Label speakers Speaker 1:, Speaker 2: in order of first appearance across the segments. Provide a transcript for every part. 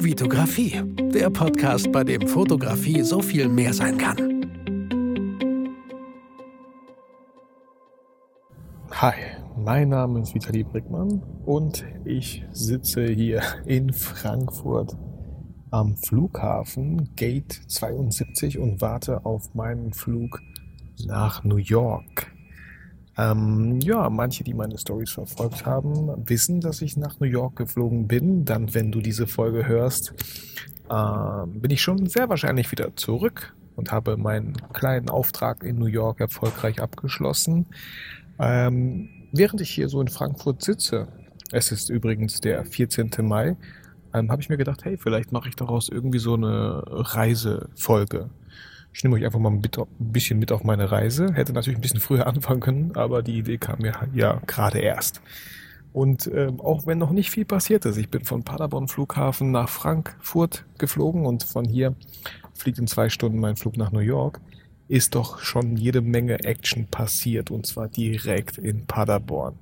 Speaker 1: Vitografie, der Podcast, bei dem Fotografie so viel mehr sein kann.
Speaker 2: Hi, mein Name ist Vitali Brickmann und ich sitze hier in Frankfurt am Flughafen Gate 72 und warte auf meinen Flug nach New York. Ähm, ja, manche, die meine Stories verfolgt haben, wissen, dass ich nach New York geflogen bin. Dann, wenn du diese Folge hörst, äh, bin ich schon sehr wahrscheinlich wieder zurück und habe meinen kleinen Auftrag in New York erfolgreich abgeschlossen. Ähm, während ich hier so in Frankfurt sitze, es ist übrigens der 14. Mai, ähm, habe ich mir gedacht, hey, vielleicht mache ich daraus irgendwie so eine Reisefolge. Ich nehme euch einfach mal ein bisschen mit auf meine Reise. Hätte natürlich ein bisschen früher anfangen können, aber die Idee kam mir ja gerade erst. Und äh, auch wenn noch nicht viel passiert ist, ich bin von Paderborn Flughafen nach Frankfurt geflogen und von hier fliegt in zwei Stunden mein Flug nach New York, ist doch schon jede Menge Action passiert und zwar direkt in Paderborn.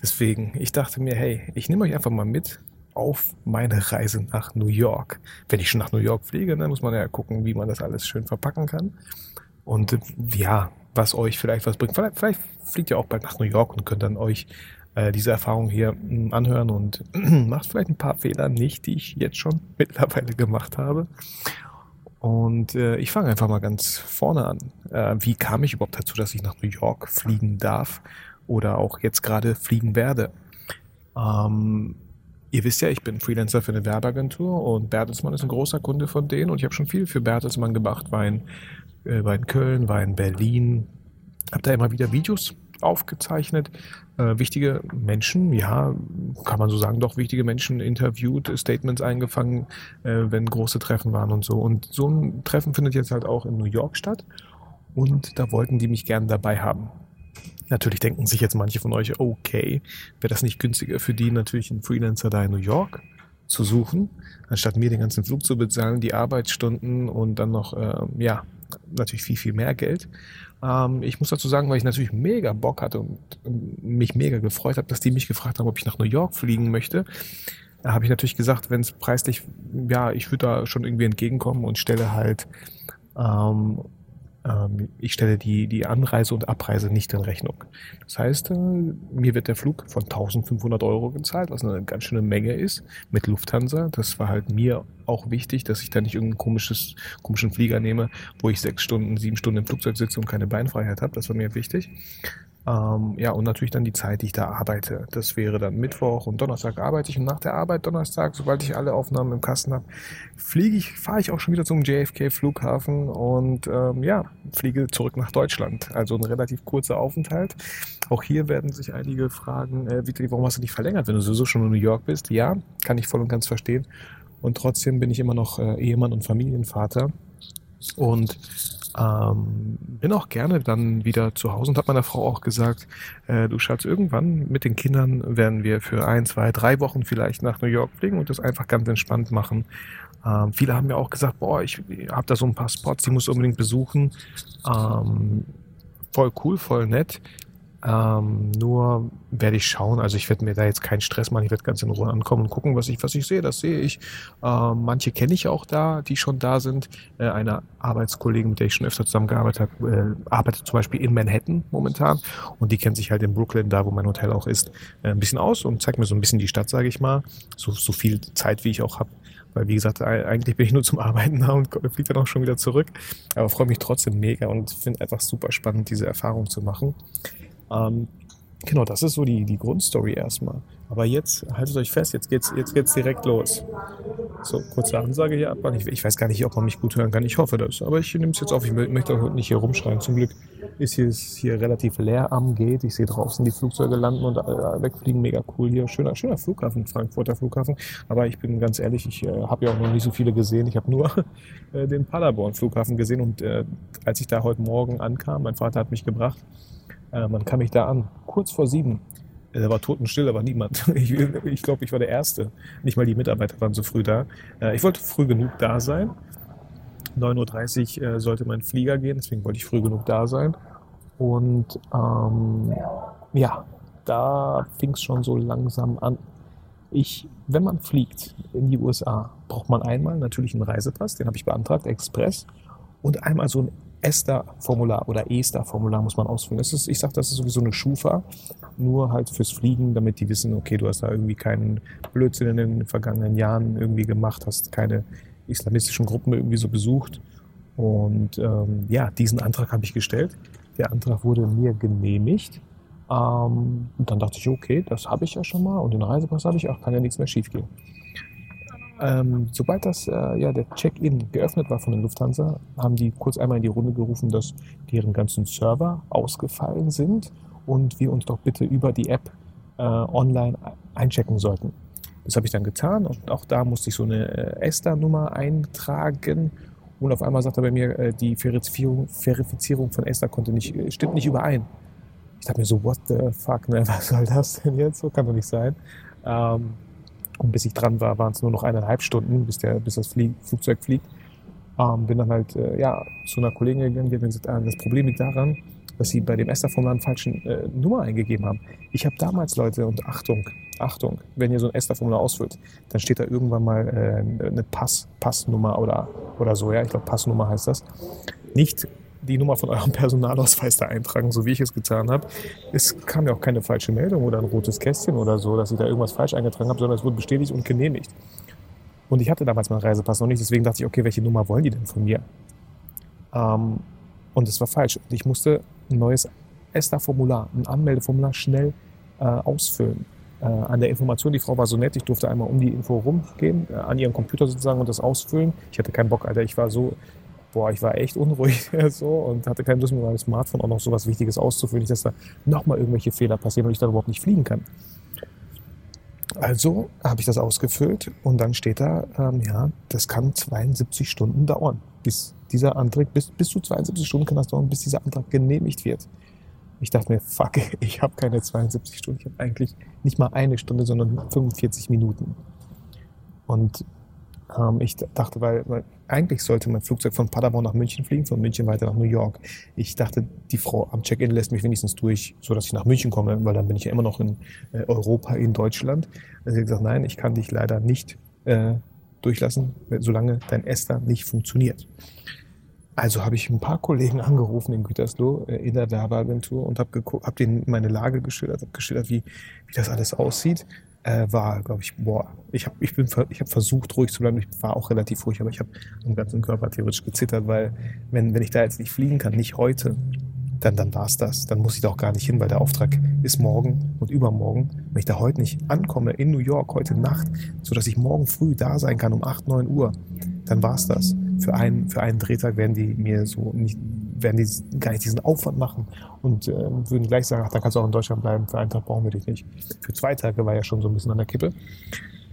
Speaker 2: Deswegen, ich dachte mir, hey, ich nehme euch einfach mal mit auf meine Reise nach New York. Wenn ich schon nach New York fliege, dann muss man ja gucken, wie man das alles schön verpacken kann. Und äh, ja, was euch vielleicht was bringt. Vielleicht, vielleicht fliegt ihr auch bald nach New York und könnt dann euch äh, diese Erfahrung hier hm, anhören und macht vielleicht ein paar Fehler nicht, die ich jetzt schon mittlerweile gemacht habe. Und äh, ich fange einfach mal ganz vorne an. Äh, wie kam ich überhaupt dazu, dass ich nach New York fliegen darf oder auch jetzt gerade fliegen werde? Ähm, Ihr wisst ja, ich bin Freelancer für eine Werbeagentur und Bertelsmann ist ein großer Kunde von denen und ich habe schon viel für Bertelsmann gemacht, war in, äh, war in Köln, war in Berlin, habe da immer wieder Videos aufgezeichnet, äh, wichtige Menschen, ja, kann man so sagen, doch wichtige Menschen interviewt, Statements eingefangen, äh, wenn große Treffen waren und so. Und so ein Treffen findet jetzt halt auch in New York statt und da wollten die mich gern dabei haben. Natürlich denken sich jetzt manche von euch, okay, wäre das nicht günstiger für die natürlich einen Freelancer da in New York zu suchen, anstatt mir den ganzen Flug zu bezahlen, die Arbeitsstunden und dann noch, ähm, ja, natürlich viel, viel mehr Geld. Ähm, ich muss dazu sagen, weil ich natürlich mega Bock hatte und mich mega gefreut habe, dass die mich gefragt haben, ob ich nach New York fliegen möchte. Da habe ich natürlich gesagt, wenn es preislich, ja, ich würde da schon irgendwie entgegenkommen und stelle halt ähm, ähm, ich stelle die, die Anreise und Abreise nicht in Rechnung. Das heißt, äh, mir wird der Flug von 1500 Euro gezahlt, was eine ganz schöne Menge ist, mit Lufthansa. Das war halt mir auch wichtig, dass ich da nicht irgendeinen komisches, komischen Flieger nehme, wo ich sechs Stunden, sieben Stunden im Flugzeug sitze und keine Beinfreiheit habe. Das war mir wichtig. Ähm, ja, und natürlich dann die Zeit, die ich da arbeite. Das wäre dann Mittwoch und Donnerstag arbeite ich und nach der Arbeit Donnerstag, sobald ich alle Aufnahmen im Kasten habe, fliege ich, fahre ich auch schon wieder zum JFK Flughafen und ähm, ja, fliege zurück nach Deutschland. Also ein relativ kurzer Aufenthalt. Auch hier werden sich einige fragen, äh, warum hast du nicht verlängert, wenn du sowieso schon in New York bist? Ja, kann ich voll und ganz verstehen. Und trotzdem bin ich immer noch äh, Ehemann und Familienvater. Und ähm, bin auch gerne dann wieder zu Hause und habe meiner Frau auch gesagt, äh, du Schatz, irgendwann mit den Kindern werden wir für ein, zwei, drei Wochen vielleicht nach New York fliegen und das einfach ganz entspannt machen. Ähm, viele haben mir auch gesagt, boah, ich habe da so ein paar Spots, die muss unbedingt besuchen. Ähm, voll cool, voll nett. Ähm, nur werde ich schauen, also ich werde mir da jetzt keinen Stress machen, ich werde ganz in Ruhe ankommen und gucken, was ich, was ich sehe, das sehe ich. Ähm, manche kenne ich auch da, die schon da sind. Äh, eine Arbeitskollegin, mit der ich schon öfter zusammengearbeitet habe, äh, arbeitet zum Beispiel in Manhattan momentan und die kennt sich halt in Brooklyn, da wo mein Hotel auch ist, äh, ein bisschen aus und zeigt mir so ein bisschen die Stadt, sage ich mal. So, so viel Zeit, wie ich auch habe. Weil wie gesagt, eigentlich bin ich nur zum Arbeiten da und fliege dann auch schon wieder zurück. Aber freue mich trotzdem mega und finde einfach super spannend, diese Erfahrung zu machen. Ähm, genau, das ist so die, die Grundstory erstmal. Aber jetzt, haltet euch fest, jetzt geht's, jetzt geht's direkt los. So, kurze Ansage hier ab. Ich, ich weiß gar nicht, ob man mich gut hören kann. Ich hoffe das. Aber ich nehme es jetzt auf. Ich möchte heute nicht hier rumschreien. Zum Glück ist hier, ist hier relativ leer am Gate. Ich sehe draußen die Flugzeuge landen und wegfliegen. Mega cool hier. Schöner, schöner Flughafen, Frankfurter Flughafen. Aber ich bin ganz ehrlich, ich äh, habe ja auch noch nicht so viele gesehen. Ich habe nur äh, den Paderborn Flughafen gesehen. Und äh, als ich da heute Morgen ankam, mein Vater hat mich gebracht, äh, man kam mich da an, kurz vor sieben. Da war totenstill, war niemand. Ich, ich glaube, ich war der Erste. Nicht mal die Mitarbeiter waren so früh da. Äh, ich wollte früh genug da sein. 9.30 Uhr äh, sollte mein Flieger gehen, deswegen wollte ich früh genug da sein. Und ähm, ja, da fing es schon so langsam an. Ich, wenn man fliegt in die USA, braucht man einmal natürlich einen Reisepass, den habe ich beantragt, Express, und einmal so ein ESTA-Formular oder ESTA-Formular muss man ausfüllen. Das ist, ich sage, das ist sowieso eine Schufa, nur halt fürs Fliegen, damit die wissen, okay, du hast da irgendwie keinen Blödsinn in den vergangenen Jahren irgendwie gemacht, hast keine islamistischen Gruppen irgendwie so besucht. Und ähm, ja, diesen Antrag habe ich gestellt. Der Antrag wurde mir genehmigt. Ähm, und dann dachte ich, okay, das habe ich ja schon mal und den Reisepass habe ich auch, kann ja nichts mehr schiefgehen. Ähm, sobald das, äh, ja, der Check-in geöffnet war von der Lufthansa, haben die kurz einmal in die Runde gerufen, dass deren ganzen Server ausgefallen sind und wir uns doch bitte über die App äh, online einchecken sollten. Das habe ich dann getan und auch da musste ich so eine äh, ESTA-Nummer eintragen und auf einmal sagt er bei mir, äh, die Verifizierung, Verifizierung von ESTA konnte nicht, äh, stimmt nicht überein. Ich dachte mir so, what the fuck, ne? was soll das denn jetzt? So kann doch nicht sein. Ähm, und bis ich dran war, waren es nur noch eineinhalb Stunden, bis, der, bis das Flie Flugzeug fliegt. Ähm, bin dann halt äh, ja, zu einer Kollegin gegangen, die hat mir gesagt, ah, das Problem liegt daran, dass sie bei dem ESTA-Formular einen falschen äh, Nummer eingegeben haben. Ich habe damals, Leute, und Achtung, Achtung, wenn ihr so ein ESTA-Formular ausfüllt, dann steht da irgendwann mal äh, eine Pass, Passnummer oder, oder so, ja, ich glaube Passnummer heißt das. Nicht die Nummer von eurem Personalausweis da eintragen, so wie ich es getan habe. Es kam ja auch keine falsche Meldung oder ein rotes Kästchen oder so, dass ich da irgendwas falsch eingetragen habe, sondern es wurde bestätigt und genehmigt. Und ich hatte damals meinen Reisepass noch nicht, deswegen dachte ich, okay, welche Nummer wollen die denn von mir? Ähm, und es war falsch. Und ich musste ein neues ESTA-Formular, ein Anmeldeformular schnell äh, ausfüllen. Äh, an der Information, die Frau war so nett, ich durfte einmal um die Info rumgehen, äh, an ihrem Computer sozusagen und das ausfüllen. Ich hatte keinen Bock, Alter, ich war so boah, ich war echt unruhig so und hatte keine Lust mit meinem Smartphone auch noch so was Wichtiges auszufüllen, nicht, dass da nochmal irgendwelche Fehler passieren und ich dann überhaupt nicht fliegen kann. Also habe ich das ausgefüllt und dann steht da, ähm, ja, das kann 72 Stunden dauern, bis dieser Antrag, bis, bis zu 72 Stunden kann das dauern, bis dieser Antrag genehmigt wird. Ich dachte mir, fuck, ich habe keine 72 Stunden, ich habe eigentlich nicht mal eine Stunde, sondern 45 Minuten. Und ähm, ich dachte, weil, weil, eigentlich sollte mein Flugzeug von Paderborn nach München fliegen, von München weiter nach New York. Ich dachte, die Frau am Check-in lässt mich wenigstens durch, so dass ich nach München komme, weil dann bin ich ja immer noch in äh, Europa, in Deutschland. Also sie hat gesagt, nein, ich kann dich leider nicht äh, durchlassen, solange dein ESTA nicht funktioniert. Also habe ich ein paar Kollegen angerufen in Gütersloh äh, in der Werbeagentur und habe hab denen meine Lage geschildert, habe geschildert, wie, wie das alles aussieht äh, war, glaube ich, boah, ich habe ich ich hab versucht, ruhig zu bleiben. Ich war auch relativ ruhig, aber ich habe am ganzen Körper theoretisch gezittert, weil wenn, wenn ich da jetzt nicht fliegen kann, nicht heute, dann, dann war es das. Dann muss ich da auch gar nicht hin, weil der Auftrag ist morgen und übermorgen. Wenn ich da heute nicht ankomme in New York, heute Nacht, sodass ich morgen früh da sein kann um 8, 9 Uhr, dann war es das. Für einen, für einen Drehtag werden die mir so nicht, werden die gar nicht diesen Aufwand machen und äh, würden gleich sagen, ach, dann kannst du auch in Deutschland bleiben, für einen Tag brauchen wir dich nicht. Für zwei Tage war ja schon so ein bisschen an der Kippe.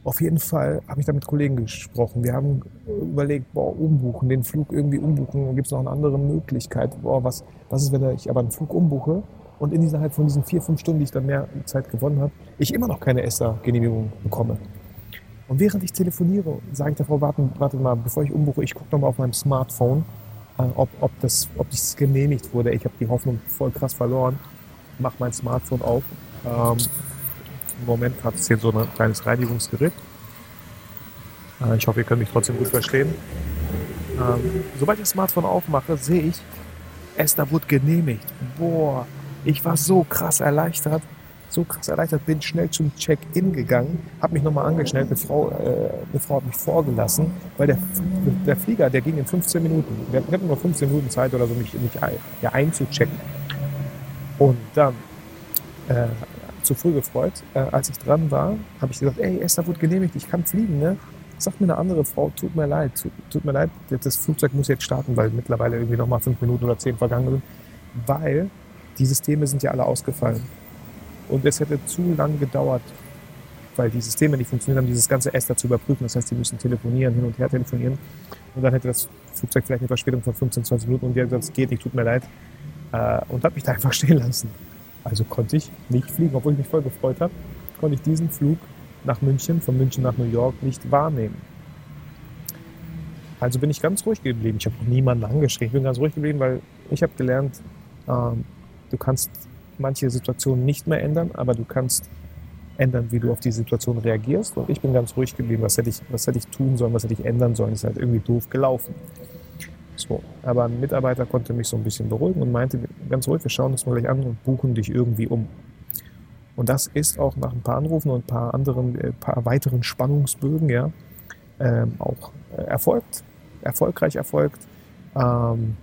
Speaker 2: Auf jeden Fall habe ich da mit Kollegen gesprochen. Wir haben überlegt, boah, umbuchen, den Flug irgendwie umbuchen. Gibt es noch eine andere Möglichkeit? Boah, was, was ist, wenn ich aber einen Flug umbuche und in dieser von diesen vier, fünf Stunden, die ich dann mehr Zeit gewonnen habe, ich immer noch keine ESTA-Genehmigung bekomme? Und während ich telefoniere, sage ich der Frau, warten, warte mal, bevor ich umbuche, ich gucke nochmal auf meinem Smartphone, ob, ob, das, ob das genehmigt wurde. Ich habe die Hoffnung voll krass verloren. Mach mein Smartphone auf. Ähm, Im Moment hat es hier so ein kleines Reinigungsgerät. Äh, ich hoffe, ihr könnt mich trotzdem gut verstehen. Ähm, sobald ich das Smartphone aufmache, sehe ich, Esther wurde genehmigt. Boah, ich war so krass erleichtert so krass erleichtert, bin schnell zum Check-in gegangen, habe mich nochmal angeschnellt, eine Frau, äh, eine Frau hat mich vorgelassen, weil der, der Flieger, der ging in 15 Minuten. Wir hatten nur 15 Minuten Zeit oder so, mich, mich ja, einzuchecken. Und dann, äh, zu früh gefreut, äh, als ich dran war, habe ich gesagt, ey, Esther wurde genehmigt, ich kann fliegen, ne? Sagt mir eine andere Frau, tut mir leid, tut, mir leid, das Flugzeug muss jetzt starten, weil mittlerweile irgendwie nochmal fünf Minuten oder zehn vergangen sind, weil die Systeme sind ja alle ausgefallen. Und es hätte zu lange gedauert, weil die Systeme nicht funktioniert haben, dieses ganze Ester zu überprüfen. Das heißt, die müssen telefonieren, hin und her telefonieren. Und dann hätte das Flugzeug vielleicht eine Verspätung von 15, 20 Minuten und die hat gesagt, es geht nicht, tut mir leid. Äh, und hat mich da einfach stehen lassen. Also konnte ich nicht fliegen, obwohl ich mich voll gefreut habe, konnte ich diesen Flug nach München, von München nach New York nicht wahrnehmen. Also bin ich ganz ruhig geblieben. Ich habe noch niemanden angeschrien. Ich bin ganz ruhig geblieben, weil ich habe gelernt, ähm, du kannst manche Situationen nicht mehr ändern, aber du kannst ändern, wie du auf die Situation reagierst. Und ich bin ganz ruhig geblieben. Was hätte ich, was hätte ich tun sollen, was hätte ich ändern sollen? Ist halt irgendwie doof gelaufen. So. Aber ein Mitarbeiter konnte mich so ein bisschen beruhigen und meinte, ganz ruhig, wir schauen uns mal gleich an und buchen dich irgendwie um. Und das ist auch nach ein paar Anrufen und ein paar anderen, äh, paar weiteren Spannungsbögen, ja, ähm, auch erfolgt, erfolgreich erfolgt. Ähm,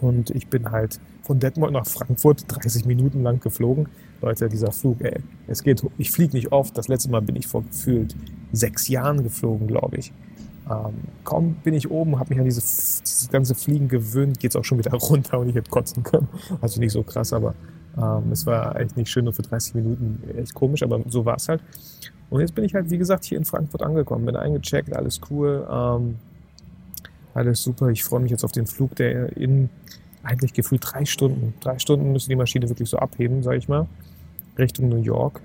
Speaker 2: und ich bin halt von Detmold nach Frankfurt 30 Minuten lang geflogen. Leute, dieser Flug, ey, es geht, ich fliege nicht oft. Das letzte Mal bin ich vor gefühlt sechs Jahren geflogen, glaube ich. Ähm, kaum bin ich oben, habe mich an dieses, dieses ganze Fliegen gewöhnt, geht es auch schon wieder runter und ich hätte kotzen können. Also nicht so krass, aber ähm, es war echt nicht schön nur für 30 Minuten, echt komisch, aber so war es halt. Und jetzt bin ich halt, wie gesagt, hier in Frankfurt angekommen, bin eingecheckt, alles cool, ähm, alles super. Ich freue mich jetzt auf den Flug, der in eigentlich gefühlt drei Stunden, drei Stunden müssen die Maschine wirklich so abheben, sage ich mal, Richtung New York.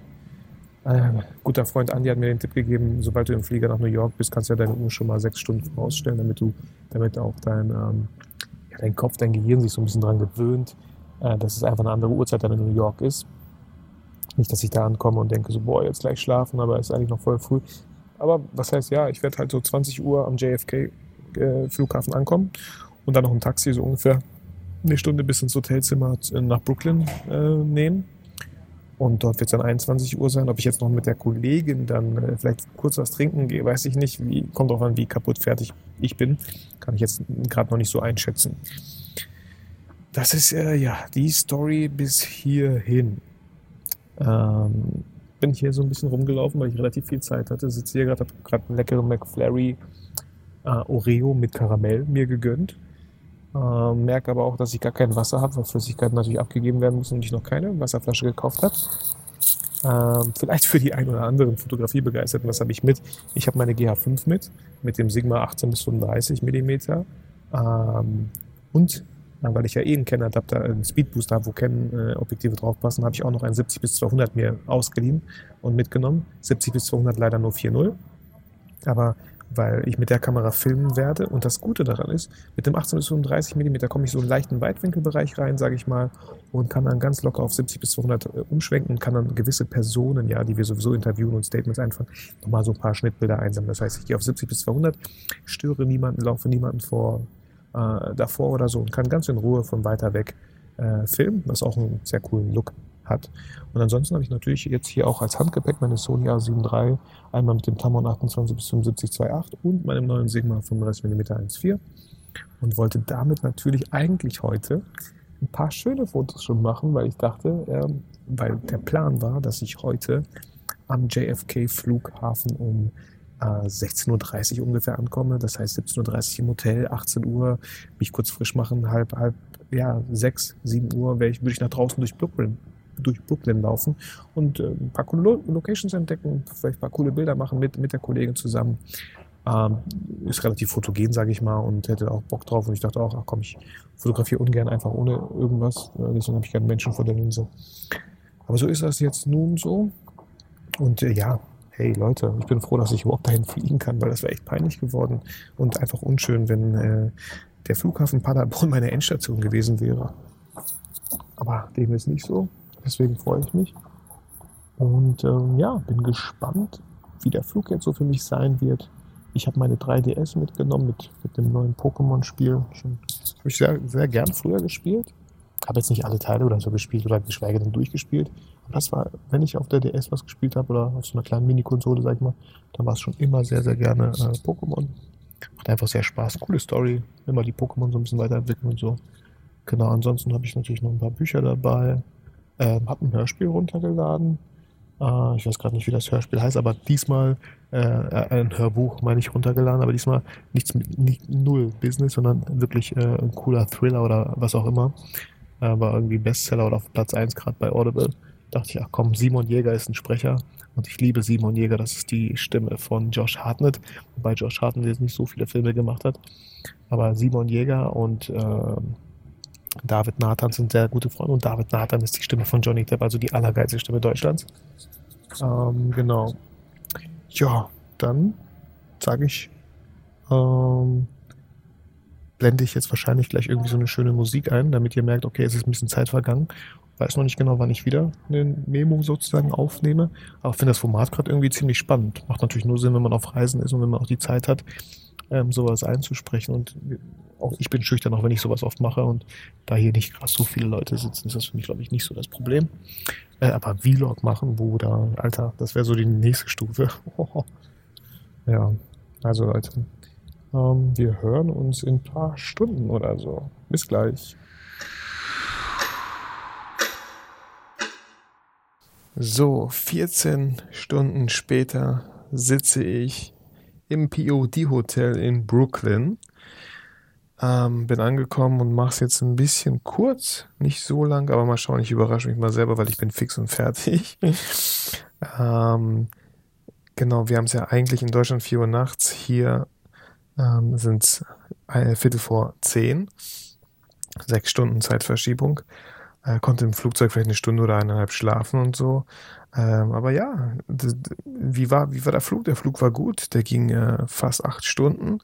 Speaker 2: Äh, guter Freund Andi hat mir den Tipp gegeben, sobald du im Flieger nach New York bist, kannst du ja deine Uhr schon mal sechs Stunden vorausstellen, damit du, damit auch dein, ähm, ja, dein Kopf, dein Gehirn sich so ein bisschen dran gewöhnt, äh, dass es einfach eine andere Uhrzeit dann in New York ist. Nicht, dass ich da ankomme und denke so, boah, jetzt gleich schlafen, aber es ist eigentlich noch voll früh. Aber was heißt ja, ich werde halt so 20 Uhr am JFK äh, ankommen und dann noch ein Taxi so ungefähr eine Stunde bis ins Hotelzimmer nach Brooklyn äh, nehmen. Und dort wird es dann 21 Uhr sein. Ob ich jetzt noch mit der Kollegin dann äh, vielleicht kurz was trinken gehe, weiß ich nicht. Wie, kommt auch an, wie kaputt fertig ich bin. Kann ich jetzt gerade noch nicht so einschätzen. Das ist äh, ja die Story bis hierhin. Ähm, bin hier so ein bisschen rumgelaufen, weil ich relativ viel Zeit hatte. Sitze hier gerade, habe gerade einen leckeren McFlurry äh, Oreo mit Karamell mir gegönnt. Äh, merke aber auch, dass ich gar kein Wasser habe, weil Flüssigkeiten natürlich abgegeben werden müssen und ich noch keine Wasserflasche gekauft habe. Ähm, vielleicht für die ein oder anderen Fotografiebegeisterten, was habe ich mit? Ich habe meine GH5 mit, mit dem Sigma 18 bis 35 mm. Ähm, und weil ich ja eh einen Canon-Adapter, einen Speedbooster habe, wo Canon-Objektive draufpassen, habe ich auch noch einen 70 bis 200 mir ausgeliehen und mitgenommen. 70 bis 200 leider nur 4.0. Aber weil ich mit der Kamera filmen werde. Und das Gute daran ist, mit dem 18 bis 35 mm komme ich so einen leichten Weitwinkelbereich rein, sage ich mal, und kann dann ganz locker auf 70 bis 200 äh, umschwenken und kann dann gewisse Personen, ja, die wir sowieso interviewen und Statements einfangen, nochmal so ein paar Schnittbilder einsammeln. Das heißt, ich gehe auf 70 bis 200, störe niemanden, laufe niemanden vor, äh, davor oder so und kann ganz in Ruhe von weiter weg äh, filmen, was auch einen sehr coolen Look hat. Und ansonsten habe ich natürlich jetzt hier auch als Handgepäck meine Sony A7 III, einmal mit dem Tamron 28 bis 75 2.8 und meinem neuen Sigma 35 mm 1.4 und wollte damit natürlich eigentlich heute ein paar schöne Fotos schon machen, weil ich dachte, ähm, weil der Plan war, dass ich heute am JFK Flughafen um äh, 16.30 Uhr ungefähr ankomme. Das heißt 17.30 Uhr im Hotel, 18 Uhr mich kurz frisch machen, halb, halb, ja, 6, 7 Uhr ich, würde ich nach draußen durch Brooklyn durch Brooklyn laufen und äh, ein paar coole Locations entdecken, vielleicht ein paar coole Bilder machen mit, mit der Kollegin zusammen. Ähm, ist relativ fotogen, sage ich mal, und hätte auch Bock drauf. Und ich dachte auch, ach komm, ich fotografiere ungern einfach ohne irgendwas. Deswegen habe ich keinen Menschen vor der Linse. Aber so ist das jetzt nun so. Und äh, ja, hey Leute, ich bin froh, dass ich überhaupt dahin fliegen kann, weil das wäre echt peinlich geworden und einfach unschön, wenn äh, der Flughafen Paderborn meine Endstation gewesen wäre. Aber dem ist nicht so. Deswegen freue ich mich. Und ähm, ja, bin gespannt, wie der Flug jetzt so für mich sein wird. Ich habe meine 3DS mitgenommen mit, mit dem neuen Pokémon-Spiel. Habe ich sehr, sehr gern früher gespielt. Habe jetzt nicht alle Teile oder so gespielt oder geschweige denn durchgespielt. Aber das war, wenn ich auf der DS was gespielt habe oder auf so einer kleinen Mini-Konsole, sag ich mal, dann war es schon immer sehr, sehr gerne äh, Pokémon. Macht einfach sehr Spaß. Coole Story. Immer die Pokémon so ein bisschen weiterentwickeln und so. Genau, ansonsten habe ich natürlich noch ein paar Bücher dabei. Ähm, habe ein Hörspiel runtergeladen. Äh, ich weiß gerade nicht, wie das Hörspiel heißt, aber diesmal äh, ein Hörbuch, meine ich, runtergeladen, aber diesmal nichts mit nicht null Business, sondern wirklich äh, ein cooler Thriller oder was auch immer. Äh, war irgendwie Bestseller oder auf Platz 1 gerade bei Audible. Dachte ich, ach komm, Simon Jäger ist ein Sprecher und ich liebe Simon Jäger, das ist die Stimme von Josh Hartnett, wobei Josh Hartnett jetzt nicht so viele Filme gemacht hat. Aber Simon Jäger und äh, David Nathan sind sehr gute Freunde und David Nathan ist die Stimme von Johnny Depp, also die allergeilste Stimme Deutschlands. Ähm, genau. Ja, dann sage ich, ähm, blende ich jetzt wahrscheinlich gleich irgendwie so eine schöne Musik ein, damit ihr merkt, okay, es ist ein bisschen Zeit vergangen Weiß noch nicht genau, wann ich wieder eine Memo sozusagen aufnehme. Aber finde das Format gerade irgendwie ziemlich spannend. Macht natürlich nur Sinn, wenn man auf Reisen ist und wenn man auch die Zeit hat, ähm, sowas einzusprechen. Und auch ich bin schüchtern, auch wenn ich sowas oft mache. Und da hier nicht krass so viele Leute sitzen, ist das für mich, glaube ich, nicht so das Problem. Äh, aber Vlog machen, wo da, Alter, das wäre so die nächste Stufe. ja, also Leute, ähm, wir hören uns in ein paar Stunden oder so. Bis gleich. So, 14 Stunden später sitze ich im POD-Hotel in Brooklyn. Ähm, bin angekommen und mache es jetzt ein bisschen kurz, nicht so lang, aber mal schauen, ich überrasche mich mal selber, weil ich bin fix und fertig. ähm, genau, wir haben es ja eigentlich in Deutschland 4 Uhr nachts, hier ähm, sind es Viertel vor 10, sechs Stunden Zeitverschiebung. Äh, konnte im Flugzeug vielleicht eine Stunde oder eineinhalb schlafen und so. Ähm, aber ja, wie war, wie war der Flug? Der Flug war gut. Der ging äh, fast acht Stunden.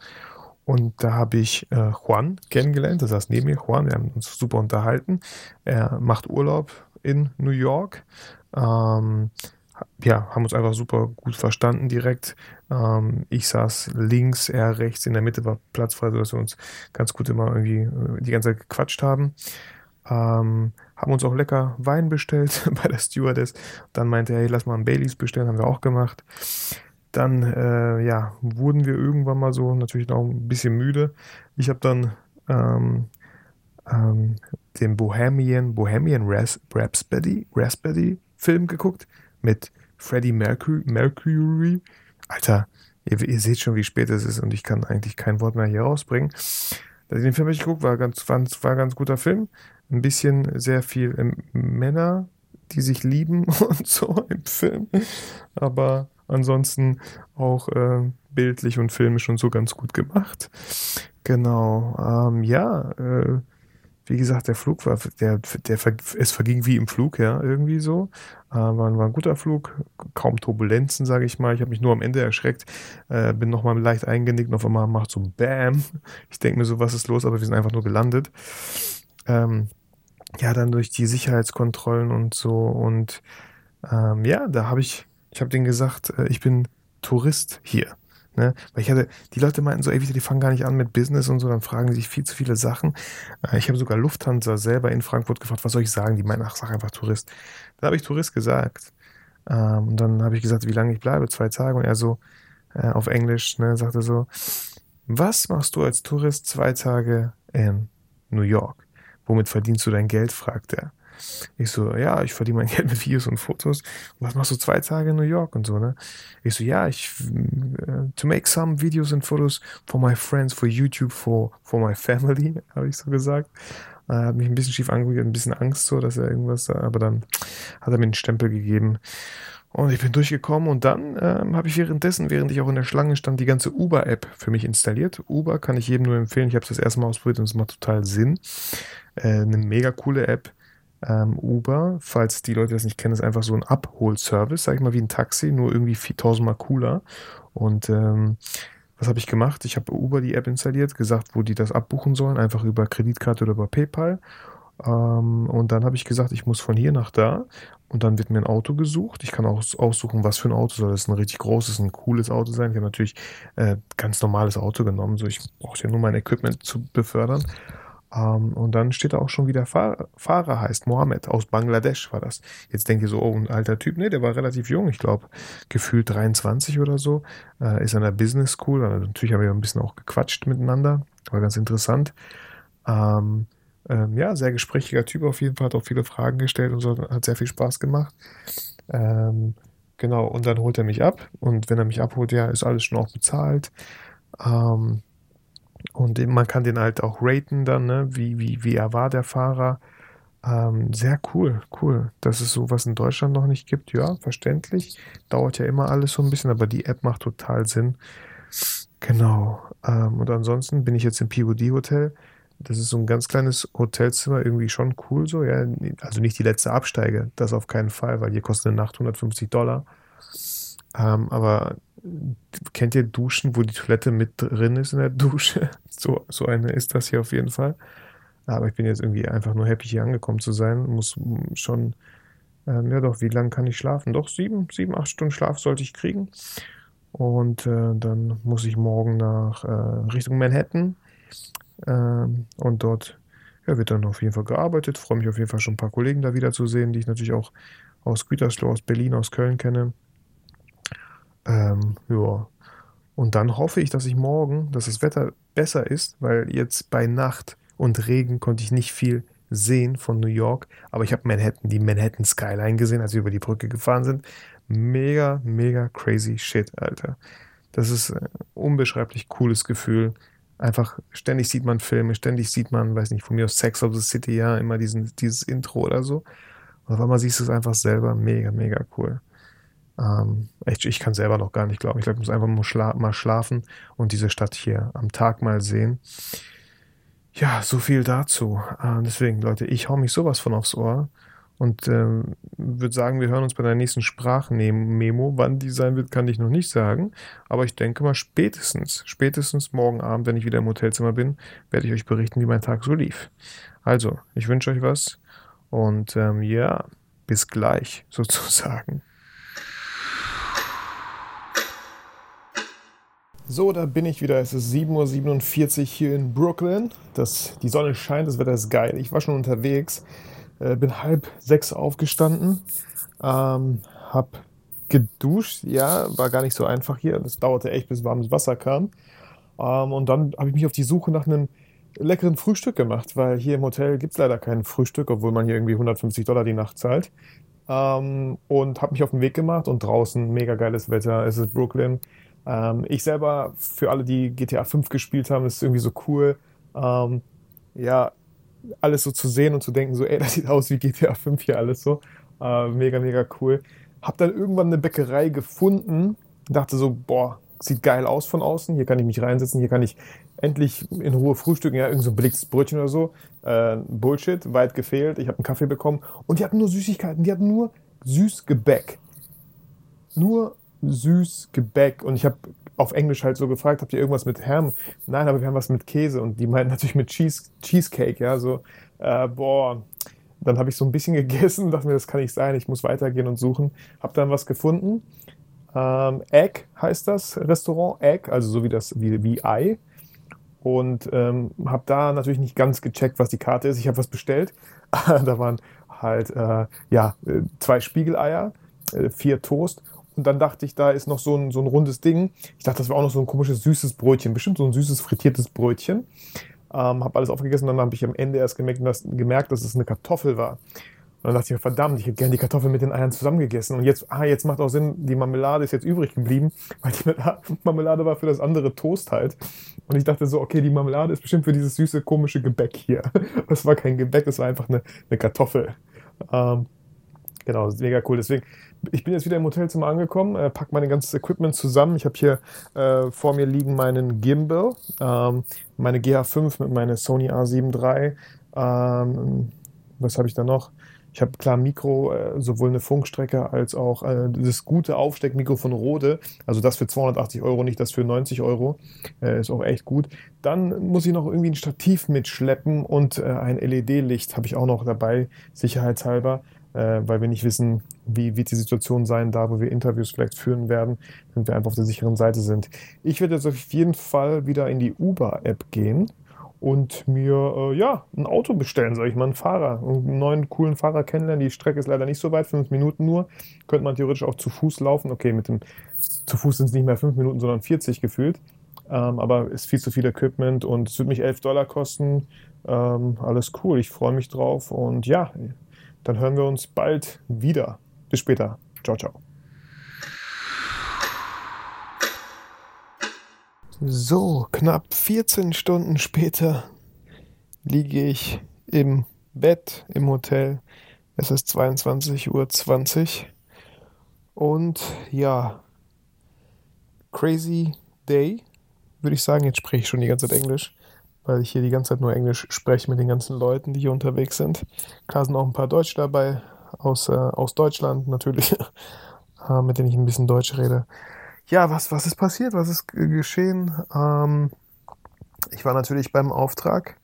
Speaker 2: Und da habe ich äh, Juan kennengelernt. Das heißt neben mir Juan. Wir haben uns super unterhalten. Er macht Urlaub in New York. Ähm, ja, haben uns einfach super gut verstanden direkt. Ähm, ich saß links, er rechts, in der Mitte war Platz frei, sodass wir uns ganz gut immer irgendwie äh, die ganze Zeit gequatscht haben. Ähm, haben uns auch lecker Wein bestellt bei der Stewardess. Dann meinte er, hey, lass mal einen Baileys bestellen, haben wir auch gemacht. Dann, äh, ja, wurden wir irgendwann mal so natürlich noch ein bisschen müde. Ich habe dann ähm, ähm, den Bohemian, Bohemian Rhapsody, Rhapsody Film geguckt mit Freddie Mercury. Mercury. Alter, ihr, ihr, seht schon, wie spät es ist und ich kann eigentlich kein Wort mehr hier rausbringen. Den Film habe ich geguckt, war ganz, ganz guter Film ein bisschen sehr viel ähm, Männer, die sich lieben und so im Film. Aber ansonsten auch äh, bildlich und filmisch und so ganz gut gemacht. Genau. Ähm, ja, äh, wie gesagt, der Flug war, der, der, es verging wie im Flug, ja, irgendwie so. Äh, war, war ein guter Flug, kaum Turbulenzen, sage ich mal. Ich habe mich nur am Ende erschreckt, äh, bin nochmal leicht eingenickt und auf einmal macht so Bam. Ich denke mir so, was ist los, aber wir sind einfach nur gelandet. Ähm, ja, dann durch die Sicherheitskontrollen und so. Und ähm, ja, da habe ich, ich habe denen gesagt, äh, ich bin Tourist hier. Ne? Weil ich hatte, die Leute meinten so, ey, die fangen gar nicht an mit Business und so, dann fragen sich viel zu viele Sachen. Äh, ich habe sogar Lufthansa selber in Frankfurt gefragt, was soll ich sagen? Die meinen, ach, sag einfach Tourist. Dann habe ich Tourist gesagt. Ähm, und dann habe ich gesagt, wie lange ich bleibe, zwei Tage. Und er so, äh, auf Englisch, ne, sagte so, was machst du als Tourist zwei Tage in New York? Womit verdienst du dein Geld? fragt er. Ich so, ja, ich verdiene mein Geld mit Videos und Fotos. Was machst du zwei Tage in New York und so, ne? Ich so, ja, ich, uh, to make some videos and photos for my friends, for YouTube, for, for my family, habe ich so gesagt. Er hat mich ein bisschen schief angeguckt, ein bisschen Angst so, dass er irgendwas, aber dann hat er mir einen Stempel gegeben. Und ich bin durchgekommen und dann ähm, habe ich währenddessen, während ich auch in der Schlange stand, die ganze Uber-App für mich installiert. Uber kann ich jedem nur empfehlen. Ich habe es das erste Mal ausprobiert und es macht total Sinn. Äh, eine mega coole App. Ähm, Uber, falls die Leute das nicht kennen, ist einfach so ein Abholservice, sag ich mal, wie ein Taxi, nur irgendwie 4000 Mal cooler. Und ähm, was habe ich gemacht? Ich habe Uber die App installiert, gesagt, wo die das abbuchen sollen, einfach über Kreditkarte oder über PayPal. Ähm, und dann habe ich gesagt, ich muss von hier nach da. Und dann wird mir ein Auto gesucht. Ich kann auch aussuchen, was für ein Auto soll. Das ein richtig großes, ein cooles Auto sein. Ich habe natürlich äh, ganz normales Auto genommen. So, ich brauche ja nur mein Equipment zu befördern. Um, ähm, und dann steht da auch schon wieder Fahr Fahrer heißt Mohammed aus Bangladesch war das. Jetzt denkt ihr so, oh, ein alter Typ. Nee, der war relativ jung, ich glaube, gefühlt 23 oder so. Äh, ist an der Business School. Also natürlich haben wir ein bisschen auch gequatscht miteinander. War ganz interessant. Ähm, ähm, ja, sehr gesprächiger Typ auf jeden Fall, hat auch viele Fragen gestellt und so, hat sehr viel Spaß gemacht. Ähm, genau, und dann holt er mich ab. Und wenn er mich abholt, ja, ist alles schon auch bezahlt. Ähm, und man kann den halt auch raten dann, ne? wie, wie, wie er war, der Fahrer. Ähm, sehr cool, cool. Dass es sowas in Deutschland noch nicht gibt, ja, verständlich. Dauert ja immer alles so ein bisschen, aber die App macht total Sinn. Genau. Ähm, und ansonsten bin ich jetzt im POD-Hotel. Das ist so ein ganz kleines Hotelzimmer, irgendwie schon cool so. Ja, also nicht die letzte Absteige, das auf keinen Fall, weil hier kostet eine Nacht 150 Dollar. Ähm, aber kennt ihr Duschen, wo die Toilette mit drin ist in der Dusche? So, so eine ist das hier auf jeden Fall. Aber ich bin jetzt irgendwie einfach nur happy, hier angekommen zu sein. Muss schon, ähm, ja doch, wie lange kann ich schlafen? Doch, sieben, sieben, acht Stunden Schlaf sollte ich kriegen. Und äh, dann muss ich morgen nach äh, Richtung Manhattan. Ähm, und dort ja, wird dann auf jeden Fall gearbeitet. Freue mich auf jeden Fall schon ein paar Kollegen da wiederzusehen, die ich natürlich auch aus Gütersloh, aus Berlin, aus Köln kenne. Ähm, ja. Und dann hoffe ich, dass ich morgen, dass das Wetter besser ist, weil jetzt bei Nacht und Regen konnte ich nicht viel sehen von New York, aber ich habe Manhattan, die Manhattan Skyline gesehen, als wir über die Brücke gefahren sind. Mega, mega crazy shit, Alter. Das ist ein unbeschreiblich cooles Gefühl. Einfach ständig sieht man Filme, ständig sieht man, weiß nicht, von mir aus Sex of the City, ja, immer diesen, dieses Intro oder so. Und auf einmal siehst du es einfach selber. Mega, mega cool. Ähm, ich, ich kann selber noch gar nicht glauben. Ich glaube, ich muss einfach mal, schla mal schlafen und diese Stadt hier am Tag mal sehen. Ja, so viel dazu. Äh, deswegen, Leute, ich hau mich sowas von aufs Ohr und äh, würde sagen, wir hören uns bei der nächsten Sprachmemo. Wann die sein wird, kann ich noch nicht sagen. Aber ich denke mal, spätestens, spätestens morgen Abend, wenn ich wieder im Hotelzimmer bin, werde ich euch berichten, wie mein Tag so lief. Also, ich wünsche euch was. Und ähm, ja, bis gleich sozusagen. So, da bin ich wieder. Es ist 7.47 Uhr hier in Brooklyn. Das, die Sonne scheint, das Wetter ist geil. Ich war schon unterwegs, äh, bin halb sechs aufgestanden, ähm, hab geduscht. Ja, war gar nicht so einfach hier. Das dauerte echt, bis warmes Wasser kam. Ähm, und dann habe ich mich auf die Suche nach einem leckeren Frühstück gemacht, weil hier im Hotel gibt es leider kein Frühstück, obwohl man hier irgendwie 150 Dollar die Nacht zahlt. Ähm, und habe mich auf den Weg gemacht und draußen mega geiles Wetter. Es ist Brooklyn. Ähm, ich selber, für alle, die GTA 5 gespielt haben, ist es irgendwie so cool. Ähm, ja, alles so zu sehen und zu denken, so, ey, das sieht aus wie GTA 5 hier alles so. Äh, mega, mega cool. Hab dann irgendwann eine Bäckerei gefunden, dachte so, boah, sieht geil aus von außen, hier kann ich mich reinsetzen, hier kann ich endlich in Ruhe frühstücken, ja, irgend so ein belegtes Brötchen oder so. Äh, Bullshit, weit gefehlt. Ich habe einen Kaffee bekommen und die hatten nur Süßigkeiten, die hatten nur Süßgebäck. Nur Süßgebäck. Und ich habe auf Englisch halt so gefragt, habt ihr irgendwas mit Ham? Nein, aber wir haben was mit Käse. Und die meinten natürlich mit Cheese, Cheesecake, ja, so, äh, boah. Dann habe ich so ein bisschen gegessen, dachte mir, das kann nicht sein, ich muss weitergehen und suchen. Hab dann was gefunden. Ähm, Egg heißt das Restaurant, Egg, also so wie das, wie, wie Ei und ähm, habe da natürlich nicht ganz gecheckt, was die Karte ist. Ich habe was bestellt. da waren halt äh, ja äh, zwei Spiegeleier, äh, vier Toast und dann dachte ich, da ist noch so ein, so ein rundes Ding. Ich dachte, das wäre auch noch so ein komisches süßes Brötchen, bestimmt so ein süßes frittiertes Brötchen. Ähm, habe alles aufgegessen dann habe ich am Ende erst gemerkt, dass, gemerkt, dass es eine Kartoffel war. Und dann dachte ich verdammt, ich hätte gerne die Kartoffel mit den Eiern zusammengegessen. Und jetzt, ah, jetzt macht auch Sinn, die Marmelade ist jetzt übrig geblieben, weil die Marmelade war für das andere Toast halt. Und ich dachte so, okay, die Marmelade ist bestimmt für dieses süße, komische Gebäck hier. Das war kein Gebäck, das war einfach eine, eine Kartoffel. Ähm, genau, mega cool. Deswegen, ich bin jetzt wieder im Hotelzimmer angekommen, äh, pack mein ganzes Equipment zusammen. Ich habe hier äh, vor mir liegen meinen Gimbal, ähm, meine GH5 mit meiner Sony A7 III. Ähm, was habe ich da noch? Ich habe klar Mikro, äh, sowohl eine Funkstrecke als auch äh, das gute Aufsteckmikro von Rode. Also das für 280 Euro, nicht das für 90 Euro. Äh, ist auch echt gut. Dann muss ich noch irgendwie ein Stativ mitschleppen und äh, ein LED-Licht habe ich auch noch dabei, sicherheitshalber. Äh, weil wir nicht wissen, wie wird die Situation sein, da wo wir Interviews vielleicht führen werden, wenn wir einfach auf der sicheren Seite sind. Ich werde jetzt auf jeden Fall wieder in die Uber-App gehen und mir äh, ja ein Auto bestellen, sage ich mal, einen Fahrer, einen neuen coolen Fahrer kennenlernen. Die Strecke ist leider nicht so weit, fünf Minuten nur. Könnte man theoretisch auch zu Fuß laufen. Okay, mit dem zu Fuß sind es nicht mehr fünf Minuten, sondern 40 gefühlt. Ähm, aber ist viel zu viel Equipment und es wird mich 11 Dollar kosten. Ähm, alles cool, ich freue mich drauf und ja, dann hören wir uns bald wieder. Bis später. Ciao, ciao. So, knapp 14 Stunden später liege ich im Bett im Hotel. Es ist 22.20 Uhr. Und ja, crazy day, würde ich sagen. Jetzt spreche ich schon die ganze Zeit Englisch, weil ich hier die ganze Zeit nur Englisch spreche mit den ganzen Leuten, die hier unterwegs sind. Klar sind auch ein paar Deutsche dabei, aus, äh, aus Deutschland natürlich, äh, mit denen ich ein bisschen Deutsch rede ja, was, was ist passiert? Was ist geschehen? Ähm, ich war natürlich beim Auftrag.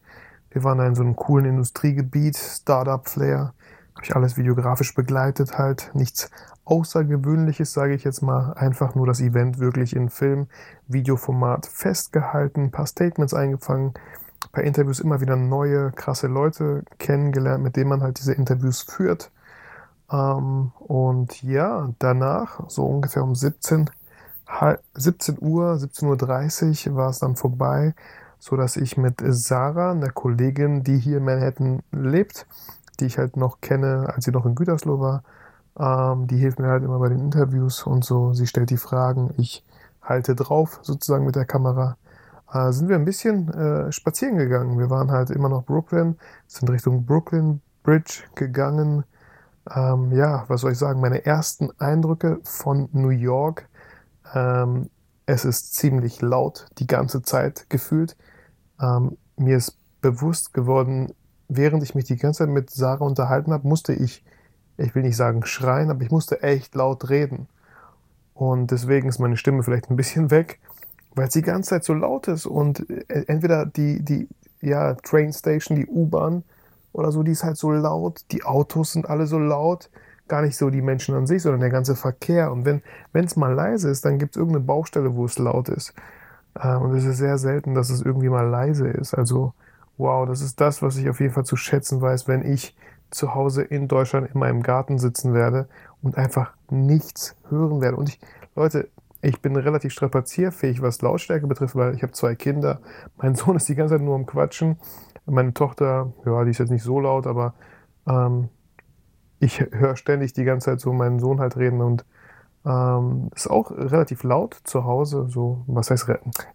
Speaker 2: Wir waren da in so einem coolen Industriegebiet, Startup-Flair. Habe ich alles videografisch begleitet halt. Nichts Außergewöhnliches, sage ich jetzt mal. Einfach nur das Event wirklich in Film, Videoformat festgehalten, ein paar Statements eingefangen, ein paar Interviews immer wieder neue, krasse Leute kennengelernt, mit denen man halt diese Interviews führt. Ähm, und ja, danach, so ungefähr um 17, 17 Uhr, 17.30 Uhr war es dann vorbei, so dass ich mit Sarah, einer Kollegin, die hier in Manhattan lebt, die ich halt noch kenne, als sie noch in Gütersloh war, ähm, die hilft mir halt immer bei den Interviews und so. Sie stellt die Fragen, ich halte drauf sozusagen mit der Kamera. Äh, sind wir ein bisschen äh, spazieren gegangen. Wir waren halt immer noch Brooklyn, sind Richtung Brooklyn Bridge gegangen. Ähm, ja, was soll ich sagen? Meine ersten Eindrücke von New York. Ähm, es ist ziemlich laut die ganze Zeit gefühlt. Ähm, mir ist bewusst geworden, während ich mich die ganze Zeit mit Sarah unterhalten habe, musste ich, ich will nicht sagen schreien, aber ich musste echt laut reden. Und deswegen ist meine Stimme vielleicht ein bisschen weg, weil es die ganze Zeit so laut ist und äh, entweder die, die ja, Train Station, die U-Bahn oder so, die ist halt so laut, die Autos sind alle so laut, gar nicht so die Menschen an sich, sondern der ganze Verkehr. Und wenn es mal leise ist, dann gibt es irgendeine Baustelle, wo es laut ist. Äh, und es ist sehr selten, dass es irgendwie mal leise ist. Also, wow, das ist das, was ich auf jeden Fall zu schätzen weiß, wenn ich zu Hause in Deutschland in meinem Garten sitzen werde und einfach nichts hören werde. Und ich, Leute, ich bin relativ strapazierfähig, was Lautstärke betrifft, weil ich habe zwei Kinder. Mein Sohn ist die ganze Zeit nur am Quatschen. Meine Tochter, ja, die ist jetzt nicht so laut, aber ähm, ich höre ständig die ganze Zeit so meinen Sohn halt reden und ähm, ist auch relativ laut zu Hause. So, was heißt,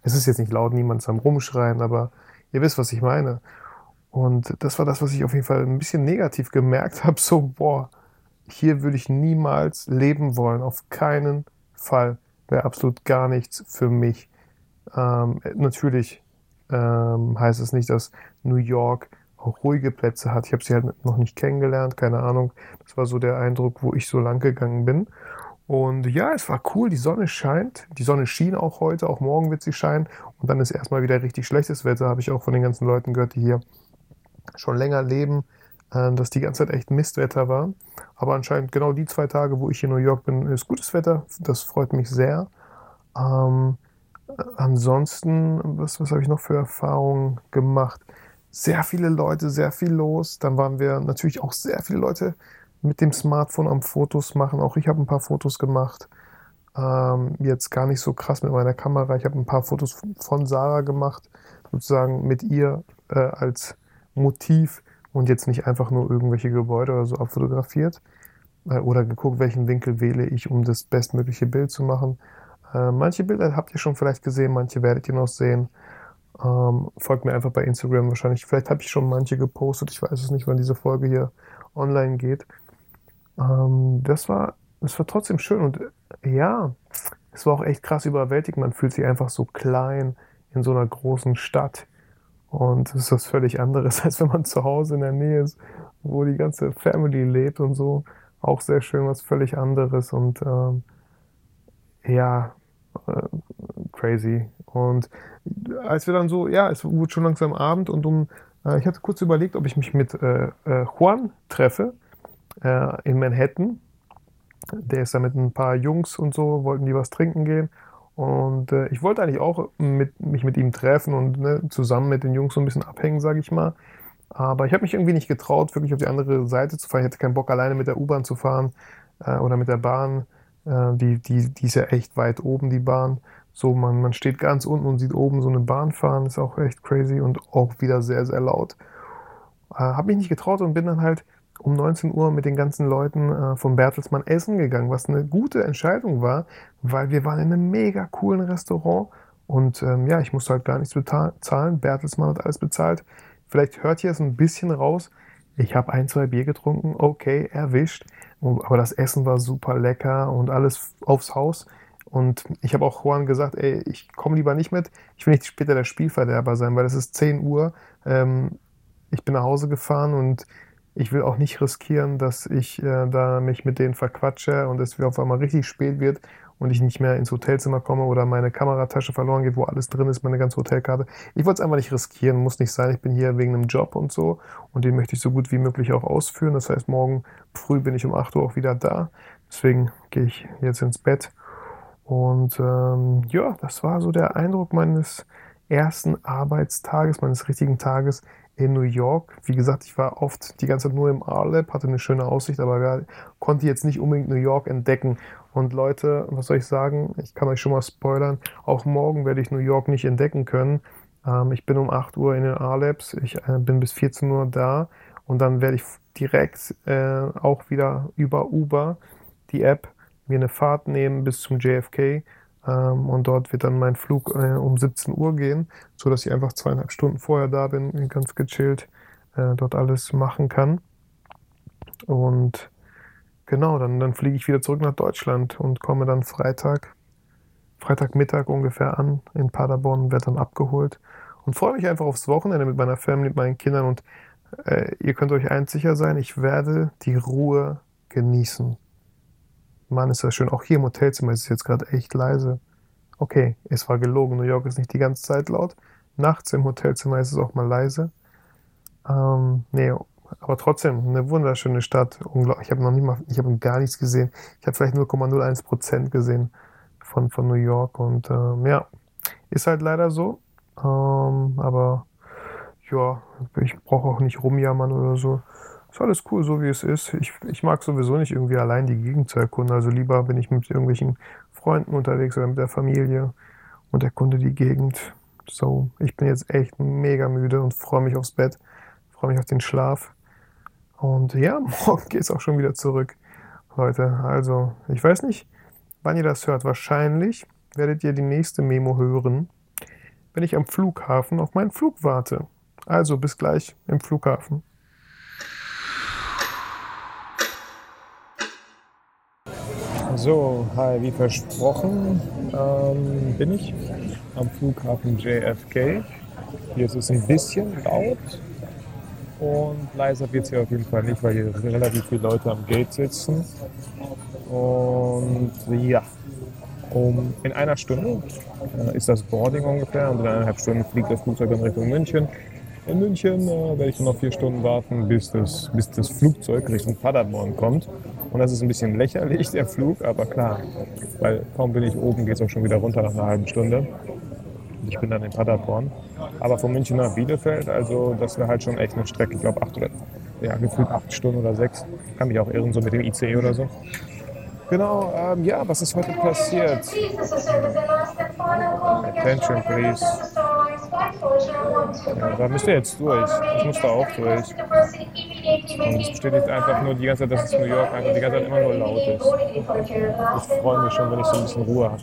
Speaker 2: es ist jetzt nicht laut, niemand ist am Rumschreien, aber ihr wisst, was ich meine. Und das war das, was ich auf jeden Fall ein bisschen negativ gemerkt habe. So, boah, hier würde ich niemals leben wollen. Auf keinen Fall. Wäre absolut gar nichts für mich. Ähm, natürlich ähm, heißt es nicht, dass New York auch ruhige Plätze hat. Ich habe sie halt noch nicht kennengelernt, keine Ahnung. Das war so der Eindruck, wo ich so lang gegangen bin. Und ja, es war cool, die Sonne scheint. Die Sonne schien auch heute, auch morgen wird sie scheinen. Und dann ist erstmal wieder richtig schlechtes Wetter, habe ich auch von den ganzen Leuten gehört, die hier schon länger leben, äh, dass die ganze Zeit echt Mistwetter war. Aber anscheinend genau die zwei Tage, wo ich in New York bin, ist gutes Wetter. Das freut mich sehr. Ähm, ansonsten, was, was habe ich noch für Erfahrungen gemacht? Sehr viele Leute, sehr viel los. Dann waren wir natürlich auch sehr viele Leute mit dem Smartphone am Fotos machen. Auch ich habe ein paar Fotos gemacht. Ähm, jetzt gar nicht so krass mit meiner Kamera. Ich habe ein paar Fotos von Sarah gemacht, sozusagen mit ihr äh, als Motiv und jetzt nicht einfach nur irgendwelche Gebäude oder so abfotografiert äh, oder geguckt, welchen Winkel wähle ich, um das bestmögliche Bild zu machen. Äh, manche Bilder habt ihr schon vielleicht gesehen, manche werdet ihr noch sehen. Ähm, folgt mir einfach bei Instagram wahrscheinlich. Vielleicht habe ich schon manche gepostet. Ich weiß es nicht, wann diese Folge hier online geht. Ähm, das war, das war trotzdem schön und ja, es war auch echt krass überwältigend. Man fühlt sich einfach so klein in so einer großen Stadt. Und es ist was völlig anderes, als wenn man zu Hause in der Nähe ist, wo die ganze Family lebt und so. Auch sehr schön, was völlig anderes und ähm, ja, äh, crazy. Und als wir dann so, ja, es wurde schon langsam Abend und um, äh, ich hatte kurz überlegt, ob ich mich mit äh, äh Juan treffe äh, in Manhattan. Der ist da mit ein paar Jungs und so, wollten die was trinken gehen. Und äh, ich wollte eigentlich auch mit, mich mit ihm treffen und ne, zusammen mit den Jungs so ein bisschen abhängen, sage ich mal. Aber ich habe mich irgendwie nicht getraut, wirklich auf die andere Seite zu fahren. Ich hatte keinen Bock, alleine mit der U-Bahn zu fahren äh, oder mit der Bahn. Äh, die, die, die ist ja echt weit oben, die Bahn. So, man, man steht ganz unten und sieht oben so eine Bahn fahren, ist auch echt crazy und auch wieder sehr, sehr laut. Äh, habe mich nicht getraut und bin dann halt um 19 Uhr mit den ganzen Leuten äh, vom Bertelsmann essen gegangen, was eine gute Entscheidung war, weil wir waren in einem mega coolen Restaurant und ähm, ja, ich musste halt gar nichts bezahlen. Bertelsmann hat alles bezahlt. Vielleicht hört ihr es ein bisschen raus. Ich habe ein, zwei Bier getrunken, okay, erwischt. Aber das Essen war super lecker und alles aufs Haus. Und ich habe auch Juan gesagt, ey, ich komme lieber nicht mit. Ich will nicht später der Spielverderber sein, weil es ist 10 Uhr. Ähm, ich bin nach Hause gefahren und ich will auch nicht riskieren, dass ich äh, da mich mit denen verquatsche und es auf einmal richtig spät wird und ich nicht mehr ins Hotelzimmer komme oder meine Kameratasche verloren geht, wo alles drin ist, meine ganze Hotelkarte. Ich wollte es einfach nicht riskieren, muss nicht sein. Ich bin hier wegen einem Job und so und den möchte ich so gut wie möglich auch ausführen. Das heißt, morgen früh bin ich um 8 Uhr auch wieder da. Deswegen gehe ich jetzt ins Bett. Und ähm, ja, das war so der Eindruck meines ersten Arbeitstages, meines richtigen Tages in New York. Wie gesagt, ich war oft die ganze Zeit nur im R-Lab, hatte eine schöne Aussicht, aber konnte jetzt nicht unbedingt New York entdecken. Und Leute, was soll ich sagen? Ich kann euch schon mal spoilern. Auch morgen werde ich New York nicht entdecken können. Ähm, ich bin um 8 Uhr in den R-Labs. Ich äh, bin bis 14 Uhr da. Und dann werde ich direkt äh, auch wieder über Uber, die App, mir eine Fahrt nehmen bis zum JFK. Ähm, und dort wird dann mein Flug äh, um 17 Uhr gehen, sodass ich einfach zweieinhalb Stunden vorher da bin, ganz gechillt äh, dort alles machen kann. Und Genau, dann, dann fliege ich wieder zurück nach Deutschland und komme dann Freitag, Freitagmittag ungefähr an in Paderborn, werde dann abgeholt und freue mich einfach aufs Wochenende mit meiner Family, mit meinen Kindern und äh, ihr könnt euch eins sicher sein, ich werde die Ruhe genießen. Mann, ist das schön. Auch hier im Hotelzimmer ist es jetzt gerade echt leise. Okay, es war gelogen. New York ist nicht die ganze Zeit laut. Nachts im Hotelzimmer ist es auch mal leise. Ähm, nee, aber trotzdem eine wunderschöne Stadt. Unglaublich. Ich habe noch nicht mal, ich habe gar nichts gesehen. Ich habe vielleicht 0,01 Prozent gesehen von, von New York und ähm, ja, ist halt leider so. Ähm, aber ja, ich brauche auch nicht rumjammern oder so. Ist alles cool, so wie es ist. Ich, ich mag sowieso nicht irgendwie allein die Gegend zu erkunden. Also lieber bin ich mit irgendwelchen Freunden unterwegs oder mit der Familie und erkunde die Gegend. So, ich bin jetzt echt mega müde und freue mich aufs Bett, freue mich auf den Schlaf. Und ja, morgen geht es auch schon wieder zurück, Leute. Also, ich weiß nicht, wann ihr das hört. Wahrscheinlich werdet ihr die nächste Memo hören, wenn ich am Flughafen auf meinen Flug warte. Also, bis gleich im Flughafen. So, hi, wie versprochen ähm, bin ich am Flughafen JFK. Hier ist es ein bisschen laut, und leiser wird es hier auf jeden Fall nicht, weil hier relativ viele Leute am Gate sitzen. Und ja, um, in einer Stunde äh, ist das Boarding ungefähr und in eineinhalb Stunden fliegt das Flugzeug in Richtung München. In München äh, werde ich noch vier Stunden warten, bis das, bis das Flugzeug Richtung Paderborn kommt. Und das ist ein bisschen lächerlich, der Flug, aber klar, weil kaum bin ich oben, geht es auch schon wieder runter nach einer halben Stunde. Ich bin dann in Paderborn. Aber von München nach Bielefeld, also das wäre halt schon echt eine Strecke. Ich glaube acht oder ja, gefühlt acht Stunden oder sechs. Kann mich auch irren, so mit dem ICE oder so. Genau, ähm, ja, was ist heute passiert? Attention, please. Ja, da müsst ihr jetzt durch. Ich muss da auch durch. Und es bestätigt einfach nur die ganze Zeit, dass es New York einfach die ganze Zeit immer nur laut ist. Ich freue mich schon, wenn ich so ein bisschen Ruhe habe.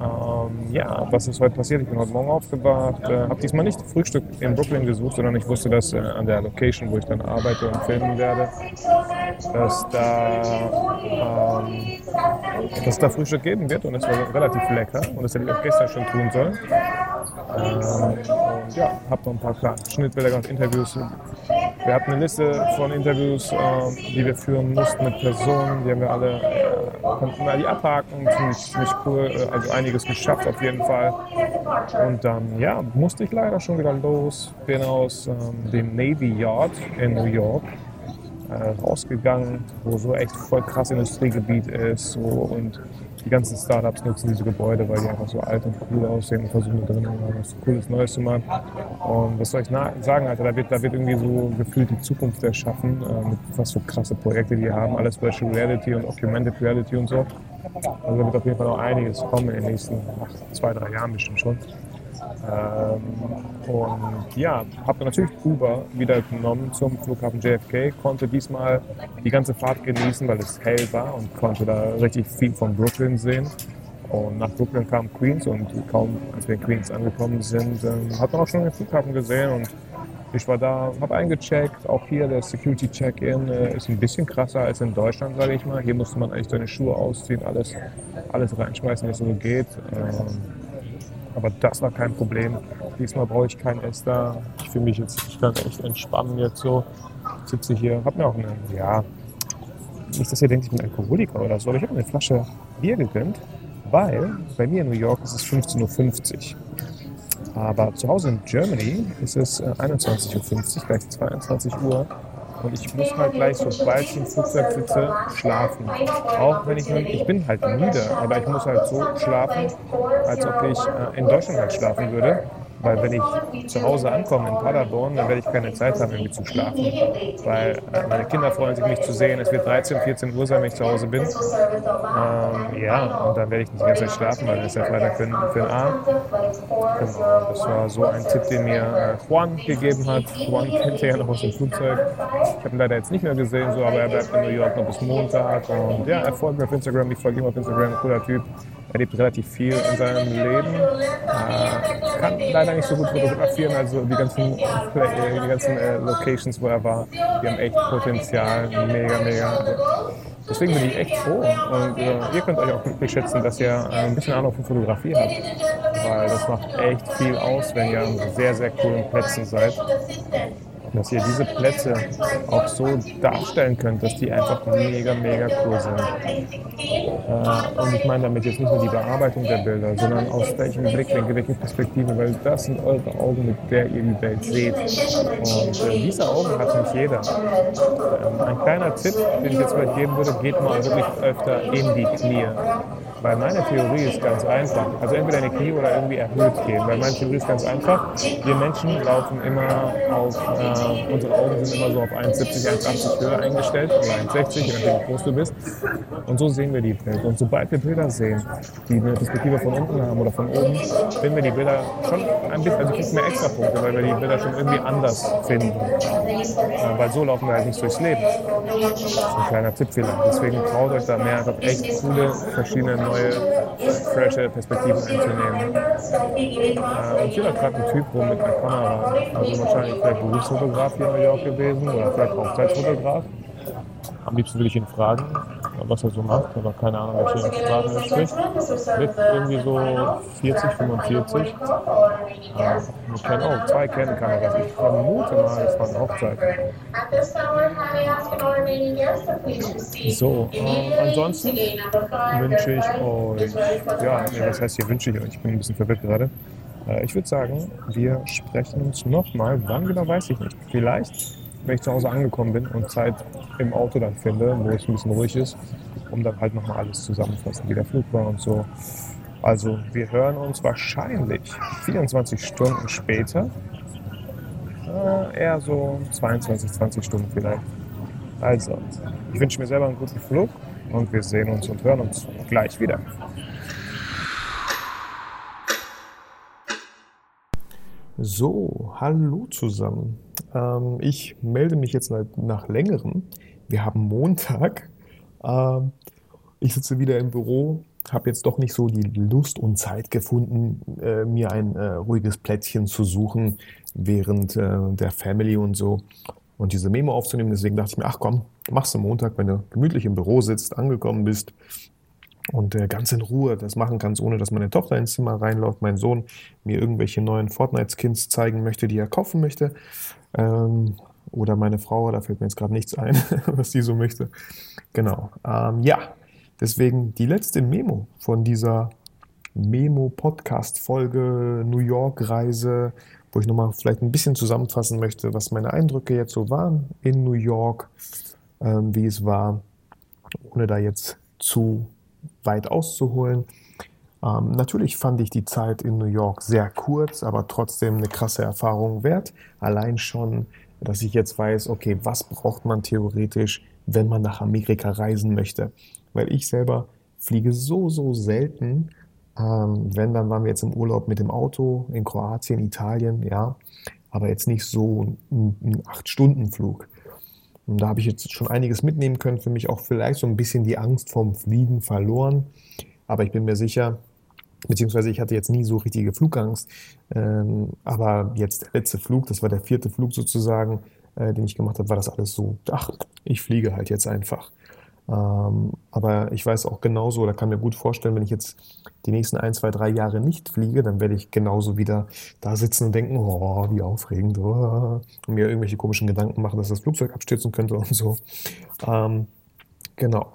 Speaker 2: Ähm, ja, was ist heute passiert? Ich bin heute Morgen aufgewacht, äh, habe diesmal nicht Frühstück in Brooklyn gesucht, sondern ich wusste, dass äh, an der Location, wo ich dann arbeite und filmen werde, dass da, ähm, dass da Frühstück geben wird und es war relativ lecker und das hätte ich auch gestern schon tun sollen. Ähm, und ja, habe noch ein paar klar, Schnittbilder gemacht, Interviews. Wir hatten eine Liste von Interviews, äh, die wir führen mussten mit Personen, die haben wir alle konnten wir die abhaken, ziemlich, ziemlich cool, also einiges geschafft auf jeden Fall. Und dann, ja, musste ich leider schon wieder los, bin aus ähm, dem Navy Yard in New York äh, rausgegangen, wo so echt voll krass Industriegebiet ist so, und die ganzen Startups nutzen diese Gebäude, weil die einfach so alt und cool aussehen und versuchen da drin was Cooles Neues zu machen. Und was soll ich sagen, Alter, da wird, da wird irgendwie so gefühlt die Zukunft erschaffen, äh, mit was für krasse Projekte die haben, alles Virtual Reality und Augmented Reality und so. Also da wird auf jeden Fall noch einiges kommen in den nächsten ach, zwei, drei Jahren bestimmt schon. Ähm, und ja, habe natürlich Uber wieder genommen zum Flughafen JFK, konnte diesmal die ganze Fahrt genießen, weil es hell war und konnte da richtig viel von Brooklyn sehen. Und nach Brooklyn kam Queens und kaum als wir in Queens angekommen sind, ähm, hat man auch schon den Flughafen gesehen und ich war da, habe eingecheckt. Auch hier der Security Check-in äh, ist ein bisschen krasser als in Deutschland, sage ich mal. Hier musste man eigentlich seine Schuhe ausziehen, alles, alles reinschmeißen, was so geht. Ähm, aber das war kein Problem. Diesmal brauche ich kein Ester. Ich fühle mich jetzt, ich kann echt entspannen jetzt so. Sitze hier, habe mir auch eine, ja, nicht, dass ihr denkt, ich bin Alkoholiker oder so, aber ich habe eine Flasche Bier gegönnt, weil bei mir in New York ist es 15.50 Uhr. Aber zu Hause in Germany ist es 21.50 Uhr, gleich 22 Uhr. Und ich muss halt gleich, sobald ich im Flugzeug sitze, schlafen. Auch wenn ich, ich bin halt müde, aber ich muss halt so schlafen, als ob ich äh, in Deutschland halt schlafen würde. Weil wenn ich zu Hause ankomme in Paderborn, dann werde ich keine Zeit haben, irgendwie zu schlafen. Weil äh, meine Kinder freuen sich, mich zu sehen. Es wird 13, 14 Uhr sein, wenn ich zu Hause bin. Ähm, ja, und dann werde ich nicht die ganze Zeit schlafen, weil dann ist ja Freitag für, für den Abend. Genau, das war so ein Tipp, den mir äh, Juan gegeben hat. Juan kennt ja noch aus dem Flugzeug. Ich habe ihn leider jetzt nicht mehr gesehen, so, aber er bleibt in New York noch bis Montag. Und ja, er folgt mir auf Instagram, ich folge ihm auf Instagram, cooler Typ. Er lebt relativ viel in seinem Leben, äh, kann leider nicht so gut fotografieren, also die ganzen, die ganzen äh, Locations, wo er war, die haben echt Potenzial, mega, mega. Deswegen bin ich echt froh. Und äh, ihr könnt euch auch glücklich schätzen, dass ihr äh, ein bisschen Ahnung von Fotografie habt, weil das macht echt viel aus, wenn ihr an sehr, sehr coolen Plätzen seid dass ihr diese Plätze auch so darstellen könnt, dass die einfach mega, mega cool sind. Äh, und ich meine damit jetzt nicht nur die Bearbeitung der Bilder, sondern aus welchem Blickwinkel, welche Perspektive, weil das sind eure Augen, mit der ihr die Welt seht. Und äh, diese Augen hat nicht jeder. Ähm, ein kleiner Tipp, den ich jetzt vielleicht geben würde, geht mal wirklich öfter in die Knie. Weil meine Theorie ist ganz einfach. Also entweder in die Knie oder irgendwie erhöht gehen. Weil meine Theorie ist ganz einfach. Wir Menschen laufen immer auf, äh, unsere Augen sind immer so auf 1,70, 1,80 Höhe eingestellt oder 1,60, je nachdem wie groß du bist. Und so sehen wir die Welt. Und sobald wir Bilder sehen, die eine Perspektive von unten haben oder von oben, finden wir die Bilder schon ein bisschen, also kriegen mehr extra Punkte, weil wir die Bilder schon irgendwie anders finden. Äh, weil so laufen wir halt nicht durchs Leben. Das ist ein kleiner Tipp vielleicht. Deswegen traut euch da mehr einfach echt coole, verschiedene neue, frische Perspektiven einzunehmen. Äh, und hier hat gerade ein Typ rum mit einer Kamera. Also wahrscheinlich vielleicht Berufsfotograf hier in New York gewesen oder vielleicht Hochzeitsfotograf. Am liebsten will ich ihn fragen, was er so macht, aber keine Ahnung, welche Sprache er spricht. Mit irgendwie so 40, 45. Ähm, ich kenne auch zwei Kennenkameras. Ich vermute mal, es war eine Hochzeit. So, äh, ansonsten wünsche ich euch, ja, nee, was heißt hier wünsche ich euch? Ich bin ein bisschen verwirrt gerade. Äh, ich würde sagen, wir sprechen uns nochmal. Wann genau weiß ich nicht. Vielleicht wenn ich zu Hause angekommen bin und Zeit im Auto dann finde, wo es ein bisschen ruhig ist, um dann halt nochmal alles zusammenfassen, wie der Flug war und so. Also wir hören uns wahrscheinlich 24 Stunden später, äh, eher so 22, 20 Stunden vielleicht. Also, ich wünsche mir selber einen guten Flug und wir sehen uns und hören uns gleich wieder. So, hallo zusammen. Ähm, ich melde mich jetzt nach längerem. Wir haben Montag. Ähm, ich sitze wieder im Büro, habe jetzt doch nicht so die Lust und Zeit gefunden, äh, mir ein äh, ruhiges Plätzchen zu suchen während äh, der Family und so und diese Memo aufzunehmen. Deswegen dachte ich mir, ach komm, machst du Montag, wenn du gemütlich im Büro sitzt, angekommen bist, und äh, ganz in Ruhe das machen kannst, ohne dass meine Tochter ins Zimmer reinläuft, mein Sohn mir irgendwelche neuen Fortnite-Skins zeigen möchte, die er kaufen möchte. Ähm, oder meine Frau, da fällt mir jetzt gerade nichts ein, was die so möchte. Genau. Ähm, ja, deswegen die letzte Memo von dieser Memo-Podcast-Folge New York-Reise, wo ich nochmal vielleicht ein bisschen zusammenfassen möchte, was meine Eindrücke jetzt so waren in New York, ähm, wie es war, ohne da jetzt zu weit auszuholen. Ähm, natürlich fand ich die Zeit in New York sehr kurz, aber trotzdem eine krasse Erfahrung wert. Allein schon, dass ich jetzt weiß, okay, was braucht man theoretisch, wenn man nach Amerika reisen möchte. Weil ich selber fliege so, so selten. Ähm, wenn, dann waren wir jetzt im Urlaub mit dem Auto in Kroatien, Italien, ja. Aber jetzt nicht so ein, ein 8-Stunden-Flug. Und da habe ich jetzt schon einiges mitnehmen können, für mich auch vielleicht so ein bisschen die Angst vorm Fliegen verloren. Aber ich bin mir sicher, beziehungsweise ich hatte jetzt nie so richtige Flugangst. Ähm, aber jetzt der letzte Flug, das war der vierte Flug sozusagen, äh, den ich gemacht habe, war das alles so, ach, ich fliege halt jetzt einfach. Ähm, aber ich weiß auch genauso, oder kann mir gut vorstellen, wenn ich jetzt die nächsten ein, zwei, drei Jahre nicht fliege, dann werde ich genauso wieder da sitzen und denken, oh, wie aufregend, oh, und mir irgendwelche komischen Gedanken machen, dass das Flugzeug abstürzen könnte und so. Ähm, Genau.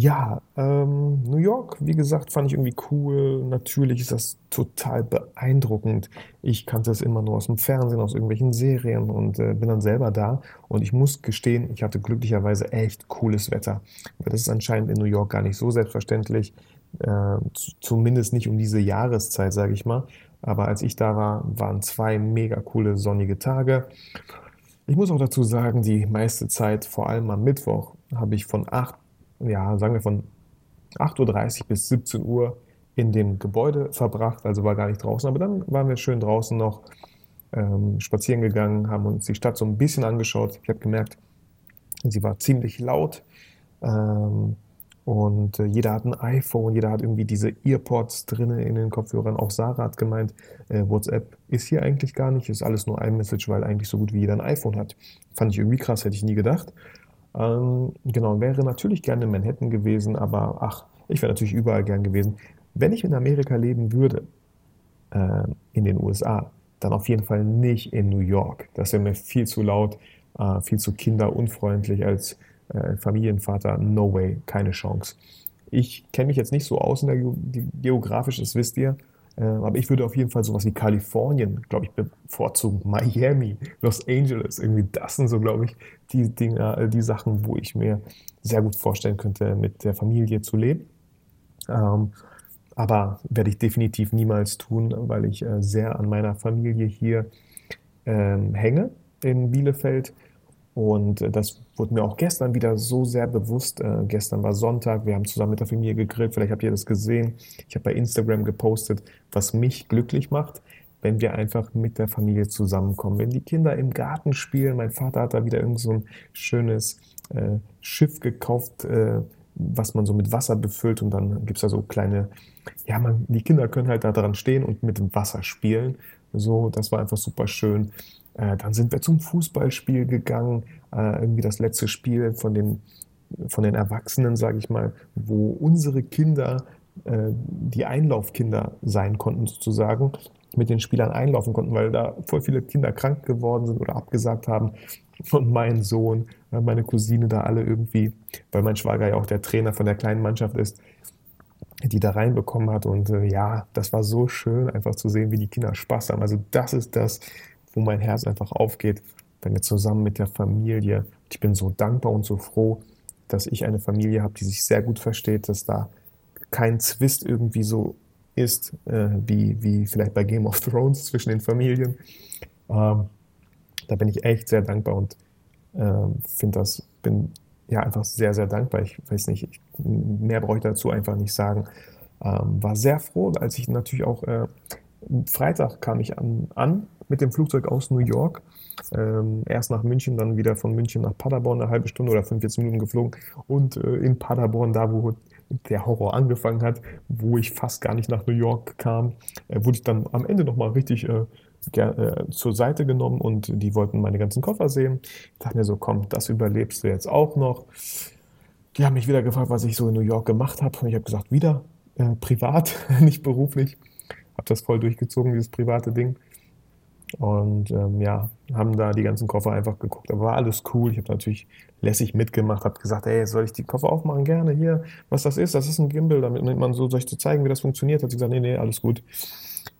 Speaker 2: Ja, ähm, New York, wie gesagt, fand ich irgendwie cool. Natürlich ist das total beeindruckend. Ich kannte es immer nur aus dem Fernsehen, aus irgendwelchen Serien und äh, bin dann selber da. Und ich muss gestehen, ich hatte glücklicherweise echt cooles Wetter. Weil das ist anscheinend in New York gar nicht so selbstverständlich. Äh, zumindest nicht um diese Jahreszeit, sage ich mal. Aber als ich da war, waren zwei mega coole sonnige Tage. Ich muss auch dazu sagen, die meiste Zeit, vor allem am Mittwoch, habe ich von 8 ja, sagen wir von 8.30 Uhr bis 17 Uhr in dem Gebäude verbracht, also war gar nicht draußen, aber dann waren wir schön draußen noch ähm, spazieren gegangen, haben uns die Stadt so ein bisschen angeschaut. Ich habe gemerkt, sie war ziemlich laut ähm, und äh, jeder hat ein iPhone, jeder hat irgendwie diese Earpods drinnen in den Kopfhörern. Auch Sarah hat gemeint, äh, WhatsApp ist hier eigentlich gar nicht, ist alles nur ein Message, weil eigentlich so gut wie jeder ein iPhone hat. Fand ich irgendwie krass, hätte ich nie gedacht. Ähm, genau, wäre natürlich gerne in Manhattan gewesen, aber ach, ich wäre natürlich überall gern gewesen. Wenn ich in Amerika leben würde, äh, in den USA, dann auf jeden Fall nicht in New York. Das wäre mir viel zu laut, äh, viel zu kinderunfreundlich als äh, Familienvater. No way, keine Chance. Ich kenne mich jetzt nicht so aus in der geografisch, das wisst ihr. Äh, aber ich würde auf jeden Fall sowas wie Kalifornien, glaube ich, bevorzugen. Miami, Los Angeles, irgendwie das sind so, glaube ich, die Dinge, äh, die Sachen, wo ich mir sehr gut vorstellen könnte, mit der Familie zu leben. Ähm, aber werde ich definitiv niemals tun, weil ich äh, sehr an meiner Familie hier ähm, hänge in Bielefeld und äh, das wurde mir auch gestern wieder so sehr bewusst. Äh, gestern war Sonntag, wir haben zusammen mit der Familie gegrillt. Vielleicht habt ihr das gesehen. Ich habe bei Instagram gepostet, was mich glücklich macht, wenn wir einfach mit der Familie zusammenkommen. Wenn die Kinder im Garten spielen. Mein Vater hat da wieder irgend so ein schönes äh, Schiff gekauft, äh, was man so mit Wasser befüllt. Und dann gibt es da so kleine, ja, man, die Kinder können halt da dran stehen und mit dem Wasser spielen. So, das war einfach super schön. Äh, dann sind wir zum Fußballspiel gegangen, äh, irgendwie das letzte Spiel von den, von den Erwachsenen, sage ich mal, wo unsere Kinder äh, die Einlaufkinder sein konnten sozusagen, mit den Spielern einlaufen konnten, weil da voll viele Kinder krank geworden sind oder abgesagt haben. Und mein Sohn, äh, meine Cousine da alle irgendwie, weil mein Schwager ja auch der Trainer von der kleinen Mannschaft ist, die da reinbekommen hat. Und äh, ja, das war so schön, einfach zu sehen, wie die Kinder Spaß haben. Also das ist das, wo mein Herz einfach aufgeht, wenn wir zusammen mit der Familie, ich bin so dankbar und so froh, dass ich eine Familie habe, die sich sehr gut versteht, dass da kein Zwist irgendwie so ist, äh, wie, wie vielleicht bei Game of Thrones zwischen den Familien. Ähm, da bin ich echt sehr dankbar und ähm, finde das, bin ja einfach sehr, sehr dankbar. Ich weiß nicht, ich, mehr brauche ich dazu einfach nicht sagen. Ähm, war sehr froh, als ich natürlich auch äh, Freitag kam ich an, an mit dem Flugzeug aus New York. Ähm, erst nach München, dann wieder von München nach Paderborn, eine halbe Stunde oder 45 Minuten geflogen. Und äh, in Paderborn, da wo der Horror angefangen hat, wo ich fast gar nicht nach New York kam, äh, wurde ich dann am Ende nochmal richtig äh, zur Seite genommen und die wollten meine ganzen Koffer sehen. Ich dachte mir so, komm, das überlebst du jetzt auch noch. Die haben mich wieder gefragt, was ich so in New York gemacht habe. Und ich habe gesagt, wieder äh, privat, nicht beruflich. Habe das voll durchgezogen, dieses private Ding. Und ähm, ja, haben da die ganzen Koffer einfach geguckt. Aber war alles cool. Ich habe natürlich lässig mitgemacht, habe gesagt, ey, soll ich die Koffer aufmachen? Gerne hier. Was das ist, das ist ein Gimbal, damit man so, soll ich zeigen, wie das funktioniert? Hat sie gesagt, nee, nee, alles gut.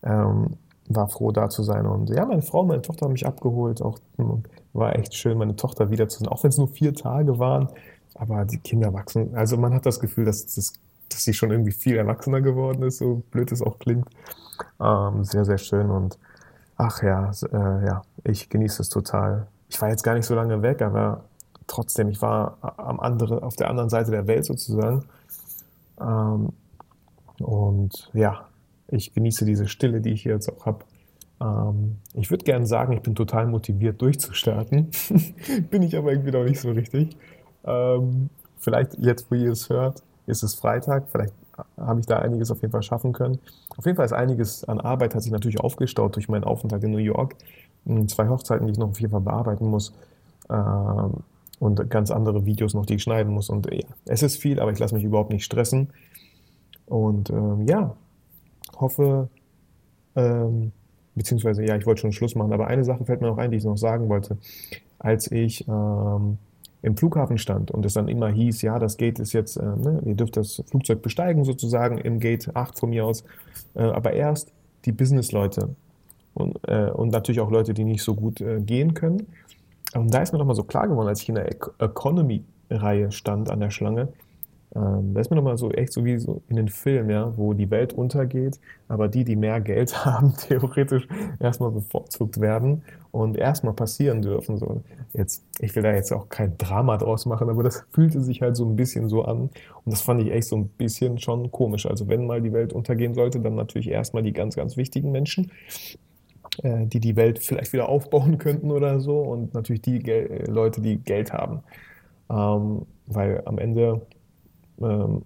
Speaker 2: Ähm, war froh, da zu sein. Und ja, meine Frau, meine Tochter haben mich abgeholt. Auch hm, war echt schön, meine Tochter wiederzusehen. Auch wenn es nur vier Tage waren. Aber die Kinder wachsen. Also man hat das Gefühl, dass, dass, dass sie schon irgendwie viel erwachsener geworden ist, so blöd es auch klingt. Ähm, sehr, sehr schön. Und Ach ja, äh, ja, ich genieße es total. Ich war jetzt gar nicht so lange weg, aber trotzdem, ich war am andere, auf der anderen Seite der Welt sozusagen. Ähm, und ja, ich genieße diese Stille, die ich hier jetzt auch habe. Ähm, ich würde gerne sagen, ich bin total motiviert durchzustarten. bin ich aber irgendwie noch nicht so richtig. Ähm, vielleicht jetzt, wo ihr es hört, ist es Freitag. Vielleicht habe ich da einiges auf jeden Fall schaffen können. Auf jeden Fall ist einiges an Arbeit hat sich natürlich aufgestaut durch meinen Aufenthalt in New York. Hm, zwei Hochzeiten, die ich noch auf jeden Fall bearbeiten muss. Ähm, und ganz andere Videos noch, die ich schneiden muss. Und ja, es ist viel, aber ich lasse mich überhaupt nicht stressen. Und ähm, ja, hoffe, ähm, beziehungsweise ja, ich wollte schon Schluss machen, aber eine Sache fällt mir noch ein, die ich noch sagen wollte. Als ich ähm, im Flughafen stand und es dann immer hieß, ja, das Gate ist jetzt, äh, ne, ihr dürft das Flugzeug besteigen sozusagen im Gate 8 von mir aus, äh, aber erst die Businessleute und, äh, und natürlich auch Leute, die nicht so gut äh, gehen können. Und da ist mir nochmal so klar geworden, als ich in der Economy-Reihe stand an der Schlange, ähm, da ist mir nochmal so echt so wie so in den Film, ja, wo die Welt untergeht, aber die, die mehr Geld haben, theoretisch erstmal bevorzugt werden und erstmal passieren dürfen. So. Jetzt, ich will da jetzt auch kein Drama draus machen, aber das fühlte sich halt so ein bisschen so an. Und das fand ich echt so ein bisschen schon komisch. Also wenn mal die Welt untergehen sollte, dann natürlich erstmal die ganz, ganz wichtigen Menschen äh, die die Welt vielleicht wieder aufbauen könnten oder so und natürlich die Gel Leute, die Geld haben. Ähm, weil am Ende ähm,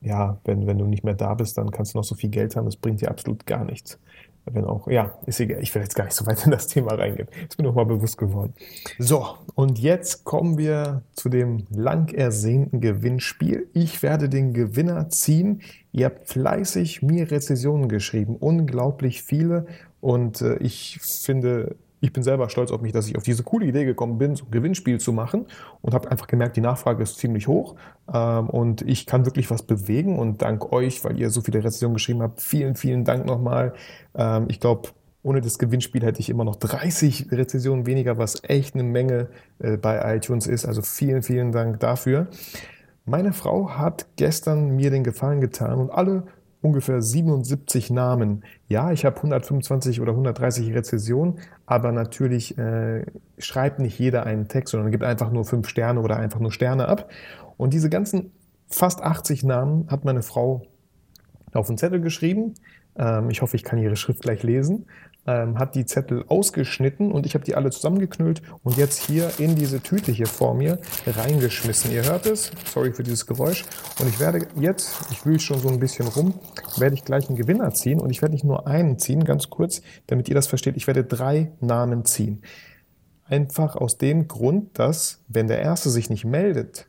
Speaker 2: ja, wenn, wenn du nicht mehr da bist, dann kannst du noch so viel Geld haben, das bringt dir absolut gar nichts. Wenn auch, ja, ist egal, ich will jetzt gar nicht so weit in das Thema reingehen. Ist mir noch mal bewusst geworden. So, und jetzt kommen wir zu dem lang ersehnten Gewinnspiel. Ich werde den Gewinner ziehen. Ihr habt fleißig mir Rezessionen geschrieben, unglaublich viele. Und äh, ich finde, ich bin selber stolz auf mich, dass ich auf diese coole Idee gekommen bin, so ein Gewinnspiel zu machen und habe einfach gemerkt, die Nachfrage ist ziemlich hoch ähm, und ich kann wirklich was bewegen und dank euch, weil ihr so viele Rezensionen geschrieben habt, vielen, vielen Dank nochmal. Ähm, ich glaube, ohne das Gewinnspiel hätte ich immer noch 30 Rezensionen weniger, was echt eine Menge äh, bei iTunes ist. Also vielen, vielen Dank dafür. Meine Frau hat gestern mir den Gefallen getan und alle ungefähr 77 Namen. Ja, ich habe 125 oder 130 Rezessionen, aber natürlich äh, schreibt nicht jeder einen Text, sondern gibt einfach nur fünf Sterne oder einfach nur Sterne ab. Und diese ganzen fast 80 Namen hat meine Frau auf einen Zettel geschrieben. Ähm, ich hoffe, ich kann ihre Schrift gleich lesen ähm, hat die Zettel ausgeschnitten und ich habe die alle zusammengeknüllt und jetzt hier in diese Tüte hier vor mir reingeschmissen. Ihr hört es, sorry für dieses Geräusch. Und ich werde jetzt, ich wühle schon so ein bisschen rum, werde ich gleich einen Gewinner ziehen und ich werde nicht nur einen ziehen, ganz kurz, damit ihr das versteht, ich werde drei Namen ziehen. Einfach aus dem Grund, dass, wenn der Erste sich nicht meldet,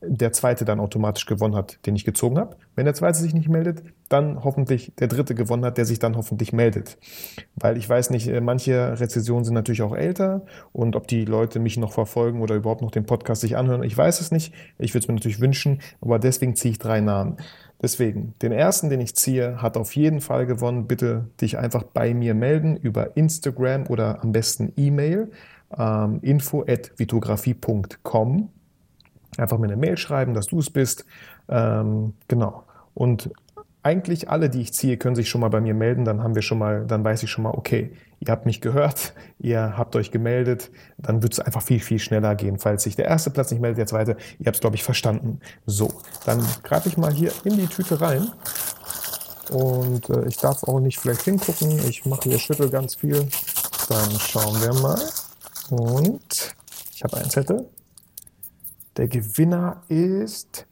Speaker 2: der zweite dann automatisch gewonnen hat, den ich gezogen habe. Wenn der zweite sich nicht meldet, dann hoffentlich der dritte gewonnen hat, der sich dann hoffentlich meldet. Weil ich weiß nicht, äh, manche Rezessionen sind natürlich auch älter und ob die Leute mich noch verfolgen oder überhaupt noch den Podcast sich anhören, ich weiß es nicht. Ich würde es mir natürlich wünschen, aber deswegen ziehe ich drei Namen. Deswegen, den ersten, den ich ziehe, hat auf jeden Fall gewonnen. Bitte dich einfach bei mir melden über Instagram oder am besten E-Mail ähm, info at vitografie.com Einfach mir eine Mail schreiben, dass du es bist. Ähm, genau. Und eigentlich alle, die ich ziehe, können sich schon mal bei mir melden. Dann haben wir schon mal, dann weiß ich schon mal, okay, ihr habt mich gehört, ihr habt euch gemeldet. Dann wird es einfach viel, viel schneller gehen. Falls sich der erste Platz nicht meldet, der zweite, ihr habt es, glaube ich, verstanden. So, dann greife ich mal hier in die Tüte rein. Und äh, ich darf auch nicht vielleicht hingucken. Ich mache hier Schüttel ganz viel. Dann schauen wir mal. Und ich habe einen Zettel. Der Gewinner ist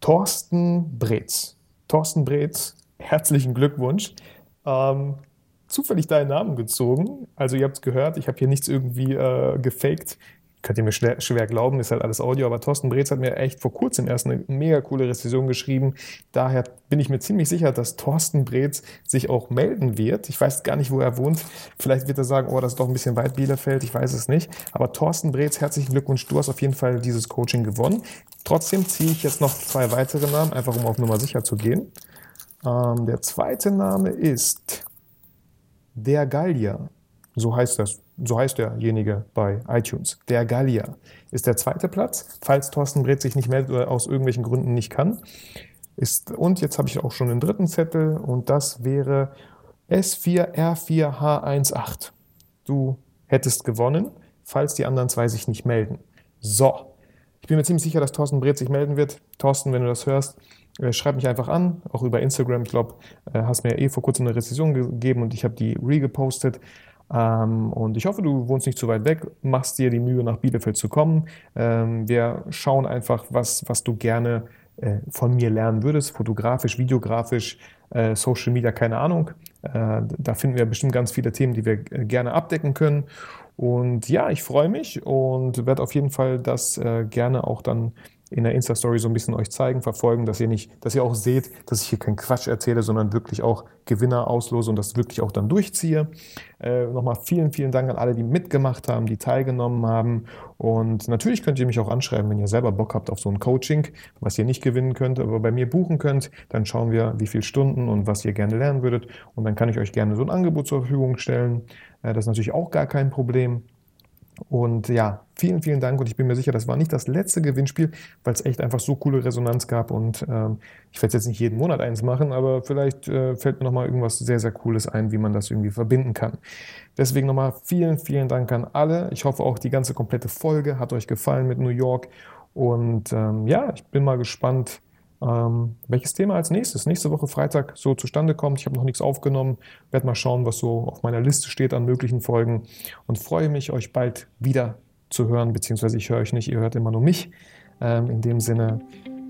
Speaker 2: Thorsten Breetz. Thorsten Breetz, herzlichen Glückwunsch. Ähm, zufällig deinen Namen gezogen. Also ihr habt es gehört, ich habe hier nichts irgendwie äh, gefaked könnt ihr mir schwer, schwer glauben, ist halt alles Audio, aber Thorsten Breetz hat mir echt vor kurzem erst eine mega coole Rezension geschrieben. Daher bin ich mir ziemlich sicher, dass Thorsten Breetz sich auch melden wird. Ich weiß gar nicht, wo er wohnt. Vielleicht wird er sagen, oh, das ist doch ein bisschen weit Bielefeld, ich weiß es nicht. Aber Thorsten Breetz, herzlichen Glückwunsch, du hast auf jeden Fall dieses Coaching gewonnen. Trotzdem ziehe ich jetzt noch zwei weitere Namen, einfach um auf Nummer sicher zu gehen. Ähm, der zweite Name ist der Gallier. So heißt das so heißt derjenige bei iTunes. Der Gallier ist der zweite Platz, falls Thorsten Breth sich nicht meldet oder aus irgendwelchen Gründen nicht kann. Ist, und jetzt habe ich auch schon den dritten Zettel und das wäre S4R4H18. Du hättest gewonnen, falls die anderen zwei sich nicht melden. So, ich bin mir ziemlich sicher, dass Thorsten Breth sich melden wird. Thorsten, wenn du das hörst, äh, schreib mich einfach an, auch über Instagram. Ich glaube, äh, hast mir eh vor kurzem eine Rezession gegeben und ich habe die regepostet. Ähm, und ich hoffe, du wohnst nicht zu weit weg, machst dir die Mühe, nach Bielefeld zu kommen. Ähm, wir schauen einfach, was, was du gerne äh, von mir lernen würdest, fotografisch, videografisch, äh, Social Media, keine Ahnung. Äh, da finden wir bestimmt ganz viele Themen, die wir gerne abdecken können. Und ja, ich freue mich und werde auf jeden Fall das gerne auch dann in der Insta-Story so ein bisschen euch zeigen, verfolgen, dass ihr nicht, dass ihr auch seht, dass ich hier keinen Quatsch erzähle, sondern wirklich auch Gewinner auslose und das wirklich auch dann durchziehe. Äh, nochmal vielen, vielen Dank an alle, die mitgemacht haben, die teilgenommen haben. Und natürlich könnt ihr mich auch anschreiben, wenn ihr selber Bock habt auf so ein Coaching, was ihr nicht gewinnen könnt, aber bei mir buchen könnt. Dann schauen wir, wie viele Stunden und was ihr gerne lernen würdet. Und dann kann ich euch gerne so ein Angebot zur Verfügung stellen. Äh, das ist natürlich auch gar kein Problem. Und ja, vielen, vielen Dank und ich bin mir sicher, das war nicht das letzte Gewinnspiel, weil es echt einfach so coole Resonanz gab und ähm, ich werde jetzt nicht jeden Monat eins machen, aber vielleicht äh, fällt mir nochmal irgendwas sehr, sehr Cooles ein, wie man das irgendwie verbinden kann. Deswegen nochmal vielen, vielen Dank an alle. Ich hoffe auch die ganze komplette Folge hat euch gefallen mit New York und ähm, ja, ich bin mal gespannt, ähm, welches Thema als nächstes nächste Woche Freitag so zustande kommt. Ich habe noch nichts aufgenommen, werde mal schauen, was so auf meiner Liste steht an möglichen Folgen und freue mich, euch bald wieder zu hören, beziehungsweise ich höre euch nicht, ihr hört immer nur mich. Ähm, in dem Sinne,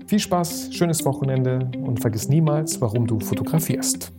Speaker 2: viel Spaß, schönes Wochenende und vergiss niemals, warum du fotografierst.